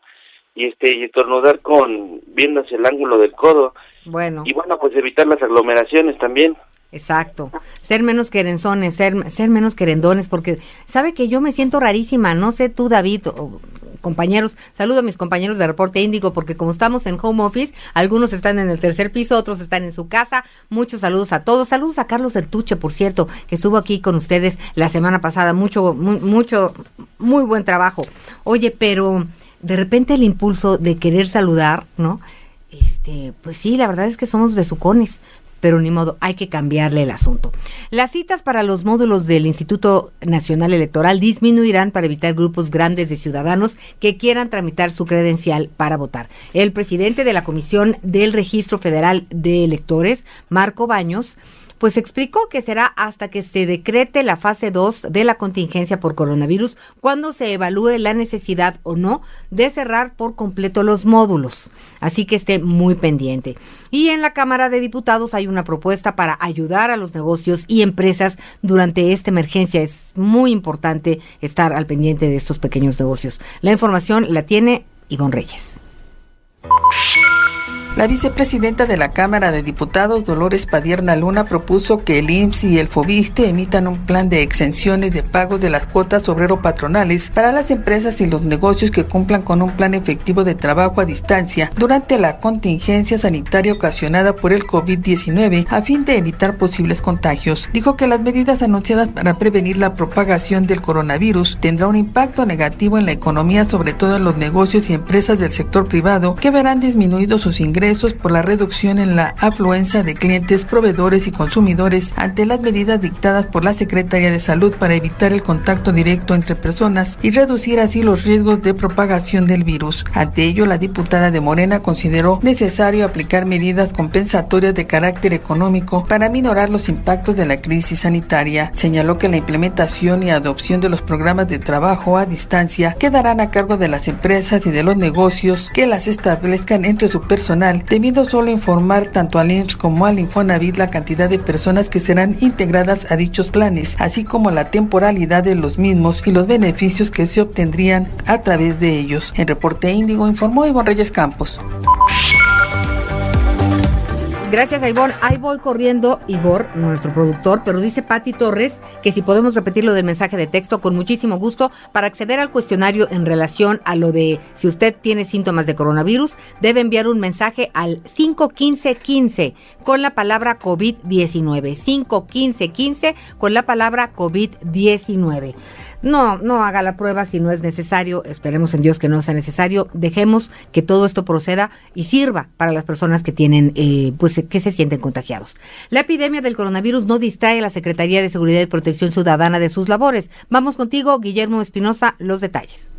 y este y estornudar con viendo hacia el ángulo del codo. Bueno. Y bueno, pues evitar las aglomeraciones también. Exacto. Ser menos querenzones, ser, ser menos querendones, porque sabe que yo me siento rarísima, no sé tú, David, o, compañeros, saludo a mis compañeros de Reporte Índigo porque como estamos en home office, algunos están en el tercer piso, otros están en su casa. Muchos saludos a todos. Saludos a Carlos Ertuche, por cierto, que estuvo aquí con ustedes la semana pasada. Mucho, mucho, muy buen trabajo. Oye, pero de repente el impulso de querer saludar, ¿no? Este, pues sí, la verdad es que somos besucones, pero ni modo, hay que cambiarle el asunto. Las citas para los módulos del Instituto Nacional Electoral disminuirán para evitar grupos grandes de ciudadanos que quieran tramitar su credencial para votar. El presidente de la Comisión del Registro Federal de Electores, Marco Baños, pues explicó que será hasta que se decrete la fase 2 de la contingencia por coronavirus cuando se evalúe la necesidad o no de cerrar por completo los módulos. Así que esté muy pendiente. Y en la Cámara de Diputados hay una propuesta para ayudar a los negocios y empresas durante esta emergencia. Es muy importante estar al pendiente de estos pequeños negocios. La información la tiene Ivonne Reyes. La vicepresidenta de la Cámara de Diputados, Dolores Padierna Luna, propuso que el IMSS y el FOBISTE emitan un plan de exenciones de pagos de las cuotas obrero-patronales para las empresas y los negocios que cumplan con un plan efectivo de trabajo a distancia durante la contingencia sanitaria ocasionada por el COVID-19 a fin de evitar posibles contagios. Dijo que las medidas anunciadas para prevenir la propagación del coronavirus tendrá un impacto negativo en la economía, sobre todo en los negocios y empresas del sector privado, que verán disminuidos sus ingresos por la reducción en la afluencia de clientes, proveedores y consumidores ante las medidas dictadas por la Secretaría de Salud para evitar el contacto directo entre personas y reducir así los riesgos de propagación del virus. Ante ello, la diputada de Morena consideró necesario aplicar medidas compensatorias de carácter económico para minorar los impactos de la crisis sanitaria. Señaló que la implementación y adopción de los programas de trabajo a distancia quedarán a cargo de las empresas y de los negocios que las establezcan entre su personal debiendo solo informar tanto al IMSS como al Infonavit la cantidad de personas que serán integradas a dichos planes, así como la temporalidad de los mismos y los beneficios que se obtendrían a través de ellos. En Reporte Índigo informó Ivonne Reyes Campos. Gracias a. Ahí voy corriendo, Igor, nuestro productor, pero dice Patti Torres que si podemos repetir lo del mensaje de texto con muchísimo gusto para acceder al cuestionario en relación a lo de si usted tiene síntomas de coronavirus, debe enviar un mensaje al 51515 con la palabra COVID-19. 51515 con la palabra COVID-19 no, no haga la prueba si no es necesario, esperemos en Dios que no sea necesario, dejemos que todo esto proceda y sirva para las personas que tienen, eh, pues que se sienten contagiados. La epidemia del coronavirus no distrae a la Secretaría de Seguridad y Protección Ciudadana de sus labores. Vamos contigo, Guillermo Espinosa, los detalles.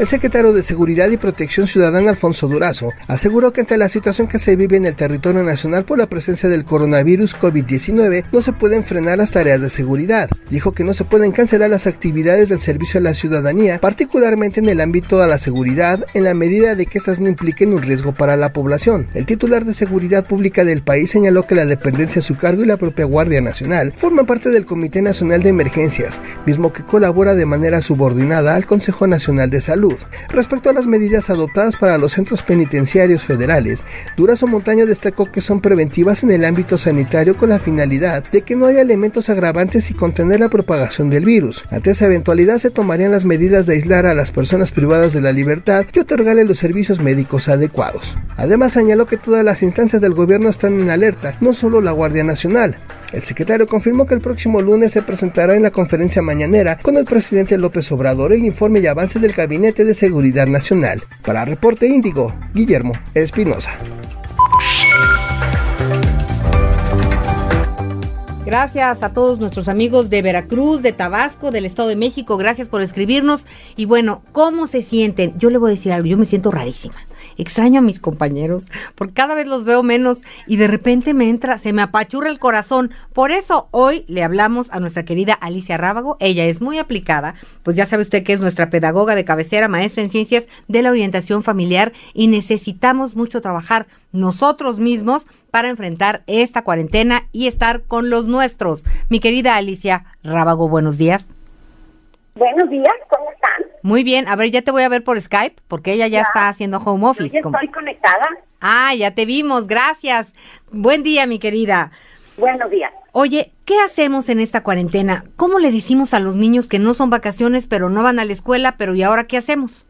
El secretario de Seguridad y Protección Ciudadana, Alfonso Durazo, aseguró que ante la situación que se vive en el territorio nacional por la presencia del coronavirus COVID-19, no se pueden frenar las tareas de seguridad. Dijo que no se pueden cancelar las actividades del servicio a la ciudadanía, particularmente en el ámbito de la seguridad, en la medida de que estas no impliquen un riesgo para la población. El titular de Seguridad Pública del país señaló que la dependencia a su cargo y la propia Guardia Nacional forman parte del Comité Nacional de Emergencias, mismo que colabora de manera subordinada al Consejo Nacional de Salud. Respecto a las medidas adoptadas para los centros penitenciarios federales, Durazo Montaño destacó que son preventivas en el ámbito sanitario con la finalidad de que no haya elementos agravantes y contener la propagación del virus. Ante esa eventualidad se tomarían las medidas de aislar a las personas privadas de la libertad y otorgarle los servicios médicos adecuados. Además señaló que todas las instancias del gobierno están en alerta, no solo la Guardia Nacional. El secretario confirmó que el próximo lunes se presentará en la conferencia mañanera con el presidente López Obrador el informe y avance del Gabinete de Seguridad Nacional. Para Reporte Índigo, Guillermo Espinosa. Gracias a todos nuestros amigos de Veracruz, de Tabasco, del Estado de México. Gracias por escribirnos. Y bueno, ¿cómo se sienten? Yo le voy a decir algo, yo me siento rarísima extraño a mis compañeros, porque cada vez los veo menos y de repente me entra, se me apachurra el corazón. Por eso hoy le hablamos a nuestra querida Alicia Rábago. Ella es muy aplicada, pues ya sabe usted que es nuestra pedagoga de cabecera, maestra en ciencias de la orientación familiar y necesitamos mucho trabajar nosotros mismos para enfrentar esta cuarentena y estar con los nuestros. Mi querida Alicia Rábago, buenos días. Buenos días, ¿cómo están? Muy bien, a ver, ya te voy a ver por Skype, porque ella ya, está haciendo home office. Yo estoy conectada. Ah, ya te vimos, gracias. Buen día, mi querida. Buenos días. Oye, ¿qué hacemos en esta cuarentena? ¿Cómo le decimos a los niños que no son vacaciones, pero no van a la escuela, pero ¿y ahora qué hacemos?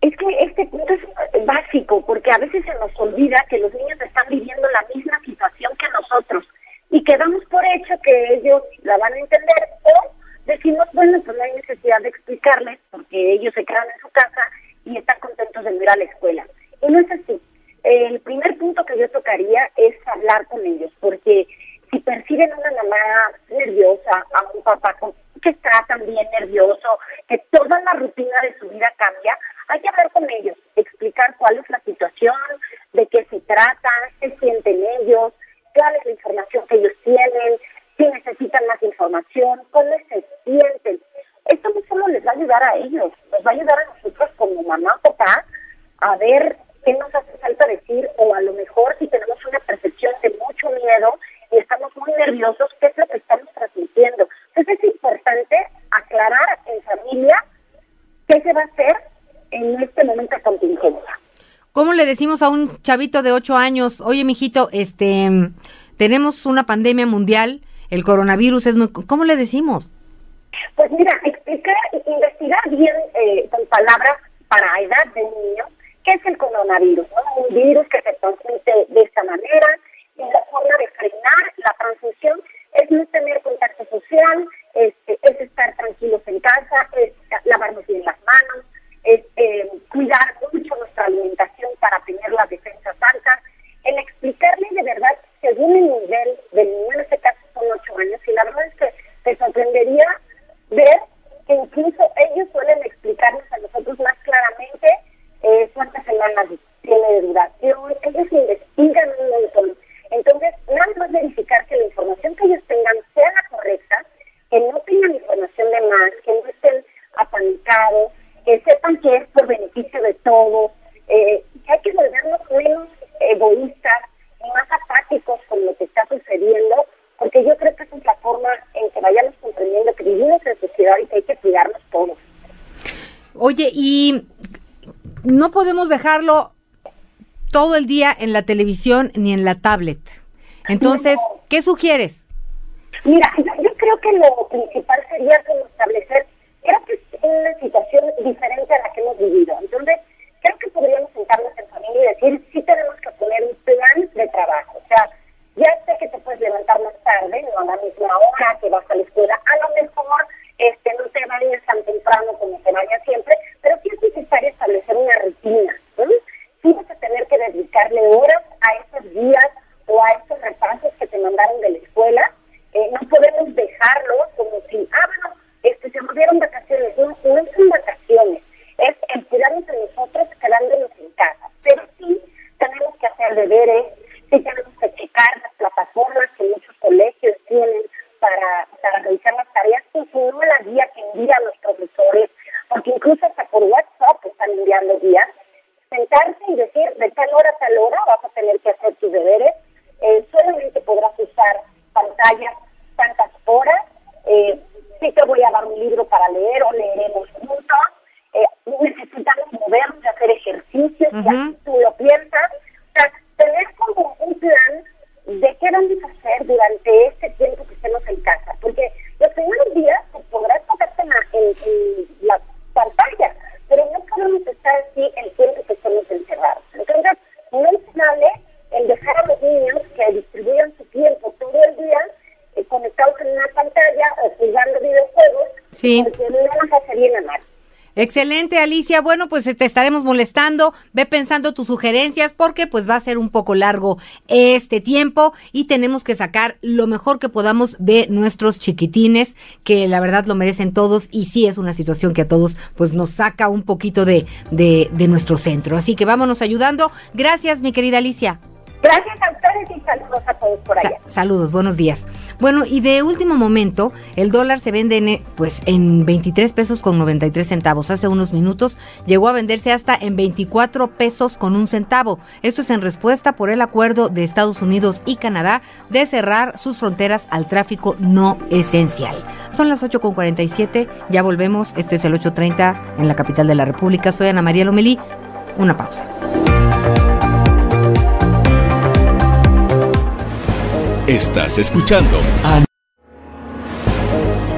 Es que este punto es básico, porque a veces se nos olvida que los niños están viviendo la misma situación que nosotros y quedamos por hecho que ellos la van a entender o decimos, bueno, pues no hay necesidad de explicarles porque ellos se quedan en su casa y están contentos de ir a la escuela. Y no es así. El primer punto que yo tocaría es hablar con ellos, porque si perciben a una mamá nerviosa, a un papá que está también nervioso, que toda la rutina de su vida cambia, hay que hablar con ellos, explicar cuál es la situación, de qué se trata, qué sienten ellos, cuál es la información que ellos tienen, si necesitan más información, cómo se sienten. Esto no solo les va a ayudar a ellos, nos va a ayudar a nosotros como mamá o papá a ver qué nos hace falta decir o a lo mejor si tenemos una percepción de mucho miedo y estamos muy nerviosos, qué es lo que estamos transmitiendo. Entonces es importante aclarar en familia qué se va a hacer en este momento de contingencia. ¿Cómo le decimos a un chavito de 8 años, oye, mijito, este, tenemos una pandemia mundial, el coronavirus es muy... ¿Cómo le decimos? Pues mira, explicar, investigar bien eh, con palabras para edad de niño qué es el coronavirus, ¿no? Un virus que se transmite de esta manera y la forma de frenar la transmisión es no tener contacto social, este, es estar tranquilos en casa, es lavarnos bien las manos, es eh, cuidar mucho nuestra alimentación para tener las defensas altas, el explicarle de verdad según el nivel del niño, en este caso ocho años, y la verdad es que te sorprendería ver que incluso ellos suelen explicarnos a nosotros más claramente eh, cuántas semanas tiene de duración, ellos investigan un montón. Entonces, nada más verificar que la información que ellos tengan sea la correcta, que no tengan información de más, que no estén apanicados, que sepan que es por beneficio de todos, eh, que hay que volvernos menos egoístas y más apáticos con lo que está sucediendo, porque yo creo que esa es la forma en que vayamos comprendiendo que vivimos en sociedad y que hay que cuidarnos todos. Oye, y no podemos dejarlo todo el día en la televisión ni en la tablet. Entonces, ¿qué sugieres? Mira, yo, creo que lo principal sería como establecer, creo que es una situación diferente a la que hemos vivido. Entonces, creo que podríamos sentarnos en familia y decir, sí tenemos que poner un plan de trabajo. O sea, ya sé que te puedes levantar más tarde, no a la misma hora que vas a la escuela. A lo mejor este, no te vayas tan temprano como te vayas siempre, pero sí es necesario establecer una rutina. Sí vas a tener que dedicarle horas a esos días o a esos repasos que te mandaron de la escuela. Eh, no podemos dejarlo como si, ah, bueno, este, se volvieron vacaciones. No, no son vacaciones. Es el cuidarnos de nosotros quedándonos en casa. Pero sí tenemos que hacer deberes, sí tenemos que checar las plataformas que muchos colegios tienen para, para realizar las tareas, y si no la guía que envían los profesores, porque incluso hasta por WhatsApp están enviando guías, sentarse y decir de tal hora a tal hora vas a tener que hacer tus deberes, eh, solamente podrás usar pantallas tantas horas, eh, sí te voy a dar un libro para leer o leeremos juntos, eh, necesitamos movernos y hacer ejercicios, y así tú lo piensas, o sea, tener como un plan de qué vamos a hacer durante este tiempo que estemos en casa, porque los primeros días pues, podrás ponerte en la, en, la pantalla, pero no podemos estar así el tiempo que estemos encerrados. Entonces, no es vale el dejar a los niños que distribuyan su tiempo todo el día eh, conectados en una pantalla o jugando videojuegos, sí. porque no nos hace bien a nadie. Excelente, Alicia. Bueno, pues te estaremos molestando. Ve pensando tus sugerencias porque pues va a ser un poco largo este tiempo y tenemos que sacar lo mejor que podamos de nuestros chiquitines, que la verdad lo merecen todos y sí es una situación que a todos pues nos saca un poquito de, de, de nuestro centro. Así que vámonos ayudando. Gracias, mi querida Alicia. Gracias a ustedes y saludos a todos por allá. Sa saludos, buenos días. Bueno, y de último momento, el dólar se vende en, pues, en 23 pesos con 93 centavos. Hace unos minutos llegó a venderse hasta en 24 pesos con un centavo. Esto es en respuesta por el acuerdo de Estados Unidos y Canadá de cerrar sus fronteras al tráfico no esencial. Son las 8 con 47, ya volvemos. Este es el 8.30 en la capital de la República. Soy Ana María Lomelí. Una pausa. Estás escuchando a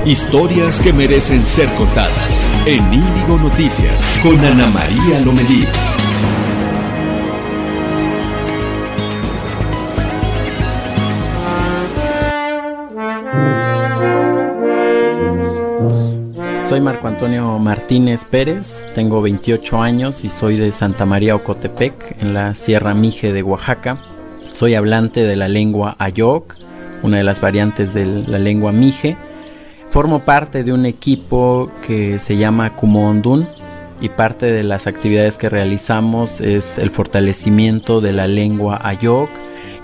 Historias que merecen ser contadas en Índigo Noticias con Ana María Lomelí. Soy Marco Antonio Martínez Pérez, tengo 28 años y soy de Santa María Ocotepec, en la Sierra Mije de Oaxaca. Soy hablante de la lengua Ayoc, una de las variantes de la lengua Mije. Formo parte de un equipo que se llama Kumondun y parte de las actividades que realizamos es el fortalecimiento de la lengua Ayoc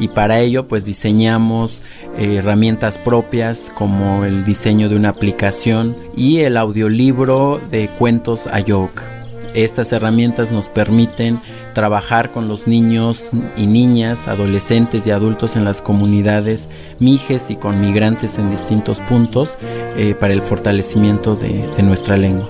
y para ello pues diseñamos eh, herramientas propias como el diseño de una aplicación y el audiolibro de cuentos Ayoc. Estas herramientas nos permiten trabajar con los niños y niñas, adolescentes y adultos en las comunidades mijes y con migrantes en distintos puntos eh, para el fortalecimiento de, de nuestra lengua.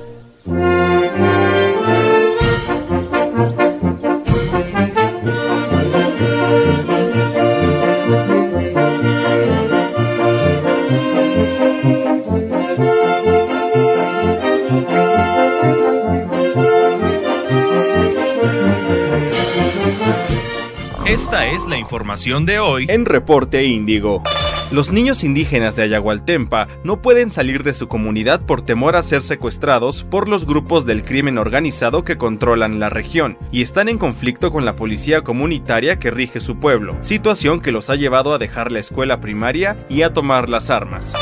Información de hoy en Reporte Índigo. Los niños indígenas de Ayagualtempa no pueden salir de su comunidad por temor a ser secuestrados por los grupos del crimen organizado que controlan la región y están en conflicto con la policía comunitaria que rige su pueblo, situación que los ha llevado a dejar la escuela primaria y a tomar las armas.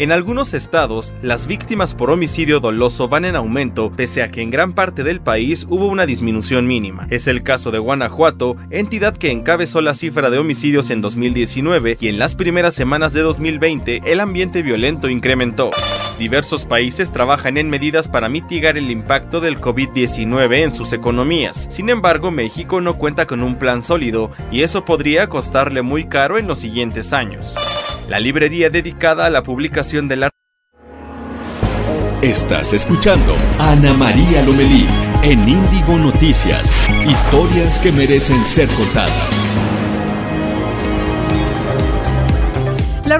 En algunos estados, las víctimas por homicidio doloso van en aumento, pese a que en gran parte del país hubo una disminución mínima. Es el caso de Guanajuato, entidad que encabezó la cifra de homicidios en 2019 y en las primeras semanas de 2020 el ambiente violento incrementó. Diversos países trabajan en medidas para mitigar el impacto del COVID-19 en sus economías. Sin embargo, México no cuenta con un plan sólido y eso podría costarle muy caro en los siguientes años la librería dedicada a la publicación de la... Estás escuchando Ana María Lomelí en Índigo Noticias. Historias que merecen ser contadas.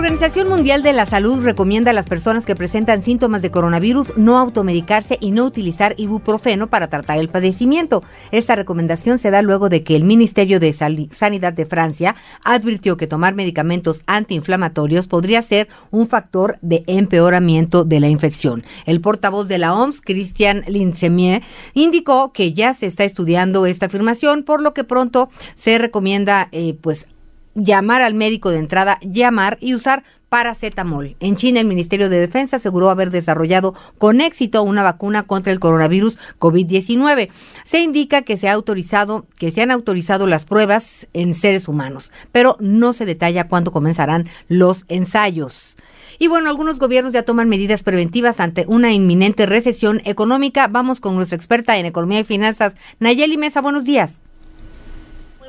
Organización Mundial de la Salud recomienda a las personas que presentan síntomas de coronavirus no automedicarse y no utilizar ibuprofeno para tratar el padecimiento. Esta recomendación se da luego de que el Ministerio de Sanidad de Francia advirtió que tomar medicamentos antiinflamatorios podría ser un factor de empeoramiento de la infección. El portavoz de la OMS, Christian Linsemier, indicó que ya se está estudiando esta afirmación, por lo que pronto se recomienda eh, pues llamar al médico de entrada, llamar y usar paracetamol. En China, el Ministerio de Defensa aseguró haber desarrollado con éxito una vacuna contra el coronavirus COVID-19. Se indica que se ha autorizado, que se han autorizado las pruebas en seres humanos, pero no se detalla cuándo comenzarán los ensayos. Y bueno, algunos gobiernos ya toman medidas preventivas ante una inminente recesión económica. Vamos con nuestra experta en economía y finanzas, Nayeli Mesa. Buenos días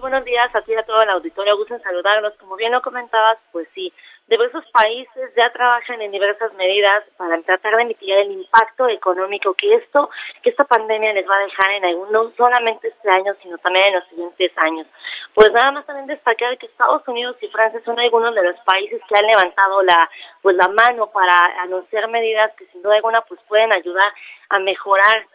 buenos días a ti y a todo el auditorio. Gusto en saludarlos. Como bien lo comentabas, pues sí, diversos países ya trabajan en diversas medidas para tratar de mitigar el impacto económico que esto, que esta pandemia les va a dejar en algún, no solamente este año, sino también en los siguientes años. Pues nada más también destacar que Estados Unidos y Francia son algunos de los países que han levantado la, pues la mano para anunciar medidas que sin duda alguna pues pueden ayudar a mejorar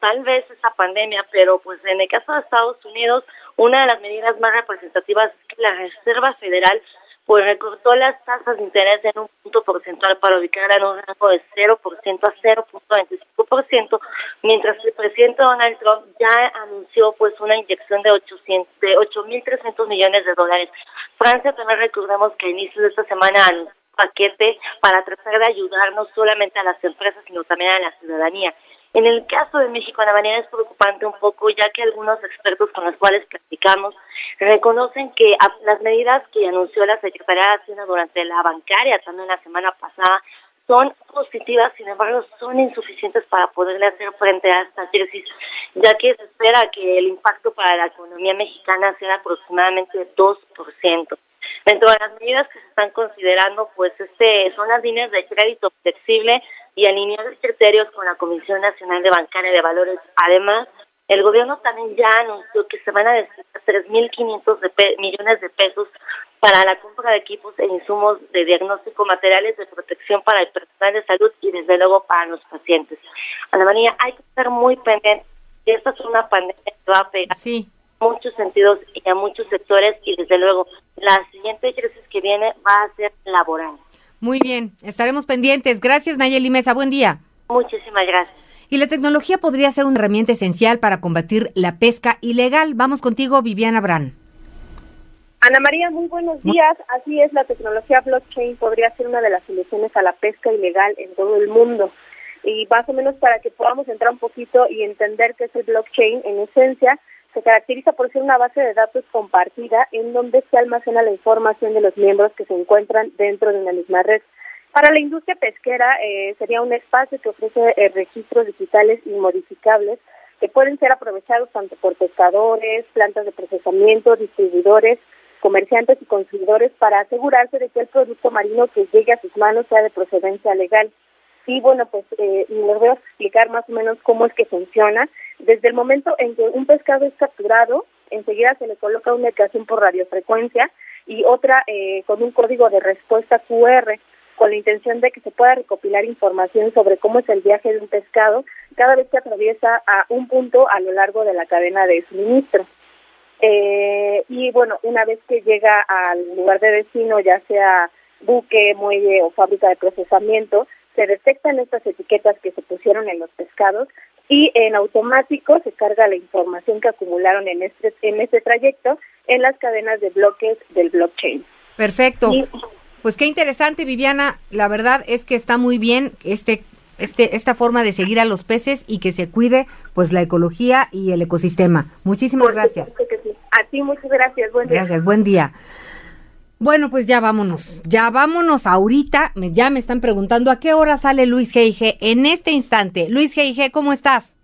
tal, vez esa pandemia, pero pues en el caso de Estados Unidos, una de las medidas más representativas es que la Reserva Federal pues recortó las tasas de interés en un punto porcentual para ubicar en un rango de 0% a 0.25%, mientras el presidente Donald Trump ya anunció pues una inyección de 800 de 8.300 millones de dólares. Francia también recordemos que a inicios de esta semana anunció un paquete para tratar de ayudar no solamente a las empresas, sino también a la ciudadanía. En el caso de México, la manera es preocupante un poco, ya que algunos expertos con los cuales platicamos reconocen que las medidas que anunció la Secretaría de Hacienda durante la bancaria, también la semana pasada, son positivas, sin embargo, son insuficientes para poderle hacer frente a esta crisis, ya que se espera que el impacto para la economía mexicana sea aproximadamente 2%. Dentro de las medidas que se están considerando, pues este son las líneas de crédito flexible y alinear criterios con la Comisión Nacional de Bancaria de Valores. Además, el gobierno también ya anunció que se van a destinar 3.500 de millones de pesos para la compra de equipos e insumos de diagnóstico, materiales de protección para el personal de salud y desde luego para los pacientes. Ana María, hay que estar muy pendiente. Esta es una pandemia que va a pegar sí. muchos sentidos y a muchos sectores y desde luego la siguiente crisis que viene va a ser laboral. Muy bien, estaremos pendientes. Gracias Nayeli Mesa, buen día. Muchísimas gracias. Y la tecnología podría ser una herramienta esencial para combatir la pesca ilegal. Vamos contigo, Viviana Brand. Ana María, muy buenos días. Así es, la tecnología blockchain podría ser una de las soluciones a la pesca ilegal en todo el mundo. Y más o menos para que podamos entrar un poquito y entender qué es el blockchain, en esencia, se caracteriza por ser una base de datos compartida en donde se almacena la información de los miembros que se encuentran dentro de una misma red. Para la industria pesquera eh, sería un espacio que ofrece eh, registros digitales inmodificables que pueden ser aprovechados tanto por pescadores, plantas de procesamiento, distribuidores, comerciantes y consumidores para asegurarse de que el producto marino que llegue a sus manos sea de procedencia legal. Y bueno, pues eh, les voy a explicar más o menos cómo es que funciona. Desde el momento en que un pescado es capturado, enseguida se le coloca una ubicación por radiofrecuencia y otra eh, con un código de respuesta QR con la intención de que se pueda recopilar información sobre cómo es el viaje de un pescado cada vez que atraviesa a un punto a lo largo de la cadena de suministro. Eh, y bueno, una vez que llega al lugar de destino, ya sea buque, muelle o fábrica de procesamiento, se detectan estas etiquetas que se pusieron en los pescados y en automático se carga la información que acumularon en este en este trayecto en las cadenas de bloques del blockchain. Perfecto. pues qué interesante, Viviana. La verdad es que está muy bien este este, esta forma de seguir a los peces y que se cuide pues la ecología y el ecosistema. Muchísimas gracias. A ti muchas gracias. Buen día. Gracias, buen día. Bueno, pues ya vámonos, ya vámonos ahorita. Me, ya me están preguntando a qué hora sale Luis G.I.G. en este instante. Luis G.I.G., ¿cómo estás?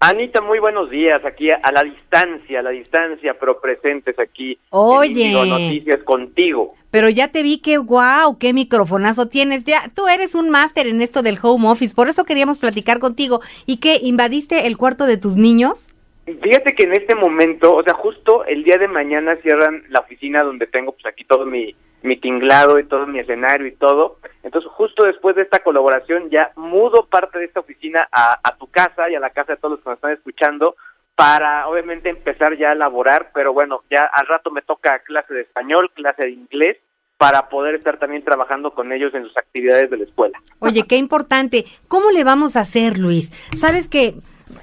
Anita, muy buenos días, aquí a la distancia, a la distancia, pero presentes aquí. Oye. En Noticias contigo. Pero ya te vi que guau, qué microfonazo tienes. Ya, tú eres un máster en esto del home office, por eso queríamos platicar contigo. ¿Y qué, invadiste el cuarto de tus niños? Fíjate que en este momento, o sea, justo el día de mañana cierran la oficina donde tengo pues aquí todo mi, mi tinglado y todo mi escenario y todo. Entonces, justo después de esta colaboración, ya mudo parte de esta oficina a, a tu casa y a la casa de todos los que nos están escuchando para, obviamente, empezar ya a laborar, pero bueno, ya al rato me toca clase de español, clase de inglés, para poder estar también trabajando con ellos en sus actividades de la escuela. Oye, qué importante. ¿Cómo le vamos a hacer, Luis? Sabes que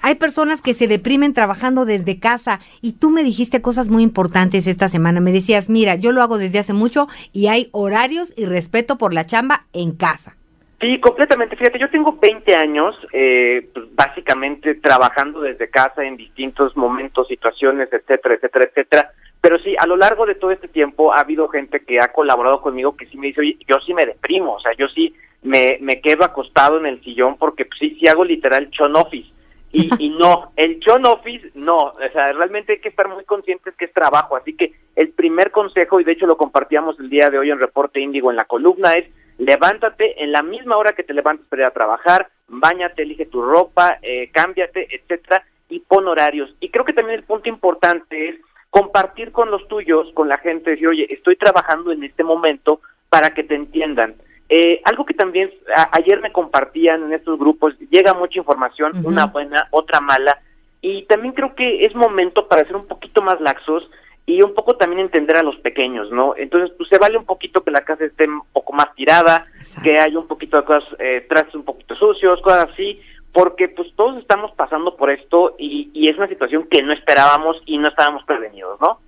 hay personas que se deprimen trabajando desde casa y tú me dijiste cosas muy importantes esta semana. Me decías, mira, yo lo hago desde hace mucho y hay horarios y respeto por la chamba en casa. Sí, completamente. Fíjate, yo tengo 20 años, eh, pues, básicamente trabajando desde casa en distintos momentos, situaciones, etcétera, etcétera, etcétera. Pero sí, a lo largo de todo este tiempo ha habido gente que ha colaborado conmigo que sí me dice, oye, yo sí me deprimo, o sea, yo sí me, me quedo acostado en el sillón porque pues, sí, sí hago literal chon office. Y, y no, el chon office no, o sea, realmente hay que estar muy conscientes que es trabajo, así que el primer consejo, y de hecho lo compartíamos el día de hoy en Reporte Índigo en la columna, es levántate en la misma hora que te levantas para ir a trabajar, bañate, elige tu ropa, eh, cámbiate, etcétera, y pon horarios. Y creo que también el punto importante es compartir con los tuyos, con la gente, decir, oye, estoy trabajando en este momento para que te entiendan. Eh, algo que también ayer me compartían en estos grupos, llega mucha información, una buena, otra mala, y también creo que es momento para ser un poquito más laxos y un poco también entender a los pequeños, ¿no? Entonces, pues se vale un poquito que la casa esté un poco más tirada, que haya un poquito de cosas, eh, trastes un poquito sucios, cosas así, porque pues todos estamos pasando por esto y, y es una situación que no esperábamos y no estábamos prevenidos, ¿no?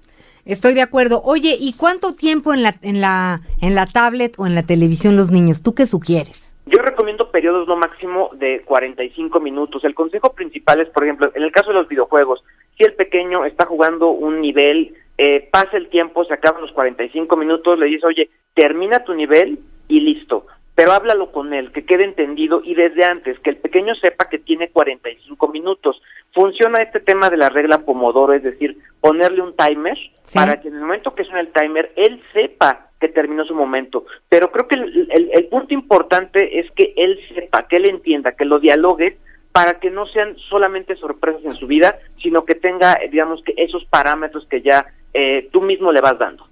Estoy de acuerdo. Oye, ¿y cuánto tiempo en la, en la, en la tablet o en la televisión los niños? ¿Tú qué sugieres? Yo recomiendo periodos no máximo de 45 minutos. El consejo principal es, por ejemplo, en el caso de los videojuegos, si el pequeño está jugando un nivel, eh, pasa el tiempo, se acaban los 45 minutos, le dices, oye, termina tu nivel y listo pero háblalo con él, que quede entendido y desde antes, que el pequeño sepa que tiene 45 minutos. Funciona este tema de la regla Pomodoro, es decir, ponerle un timer para que en el momento que suene el timer, él sepa que terminó su momento. Pero creo que el, el, punto importante es que él sepa, que él entienda, que lo dialogue para que no sean solamente sorpresas en su vida, sino que tenga, digamos, que esos parámetros que ya eh, tú mismo le vas dando.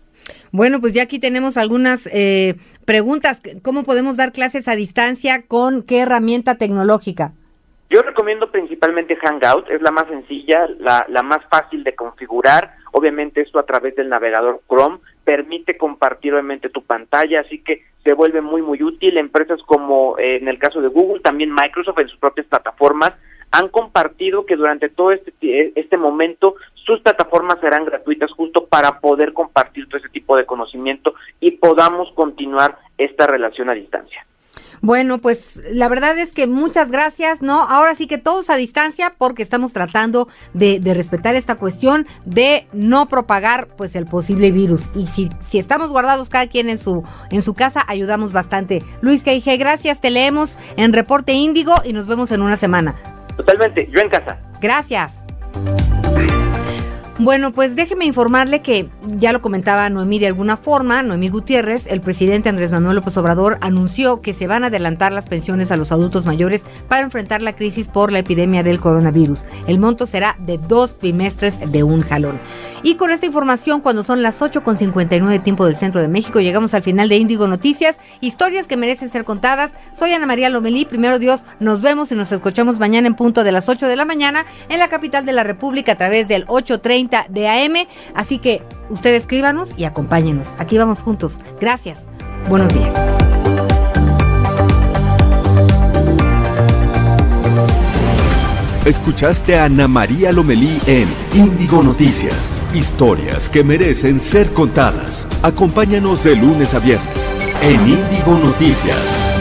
Bueno, pues ya aquí tenemos algunas eh, preguntas. ¿Cómo podemos dar clases a distancia? ¿Con qué herramienta tecnológica? Yo recomiendo principalmente Hangout, es la más sencilla, la, la más fácil de configurar. Obviamente esto a través del navegador Chrome permite compartir obviamente tu pantalla, así que se vuelve muy muy útil. Empresas como eh, en el caso de Google, también Microsoft en sus propias plataformas han compartido que durante todo este, este momento sus plataformas serán gratuitas justo para poder compartir todo ese tipo de conocimiento y podamos continuar esta relación a distancia. Bueno, pues la verdad es que muchas gracias, ¿no? Ahora sí que todos a distancia porque estamos tratando de, respetar esta cuestión de no propagar pues el posible virus. Y si, estamos guardados cada quien en su, en su casa, ayudamos bastante. Luis Keige, gracias, te leemos en Reporte Índigo y nos vemos en una semana. Totalmente, yo en casa. Gracias. Bueno, pues déjeme informarle que ya lo comentaba Noemí de alguna forma, Noemí Gutiérrez, el presidente Andrés Manuel López Obrador anunció que se van a adelantar las pensiones a los adultos mayores para enfrentar la crisis por la epidemia del coronavirus. El monto será de dos trimestres de un jalón. Y con esta información, cuando son las 8.59 tiempo del centro de México, llegamos al final de Índigo Noticias, historias que merecen ser contadas. Soy Ana María Lomelí, primero Dios, nos vemos y nos escuchamos mañana en punto de las 8 de la mañana en la capital de la República a través del 830 8.30 de AM. Así que usted escríbanos y acompáñenos. Aquí vamos juntos. Gracias. Buenos días. Escuchaste a Ana María Lomelí en Índigo Noticias. Historias que merecen ser contadas. Acompáñanos de lunes a viernes en Índigo Noticias.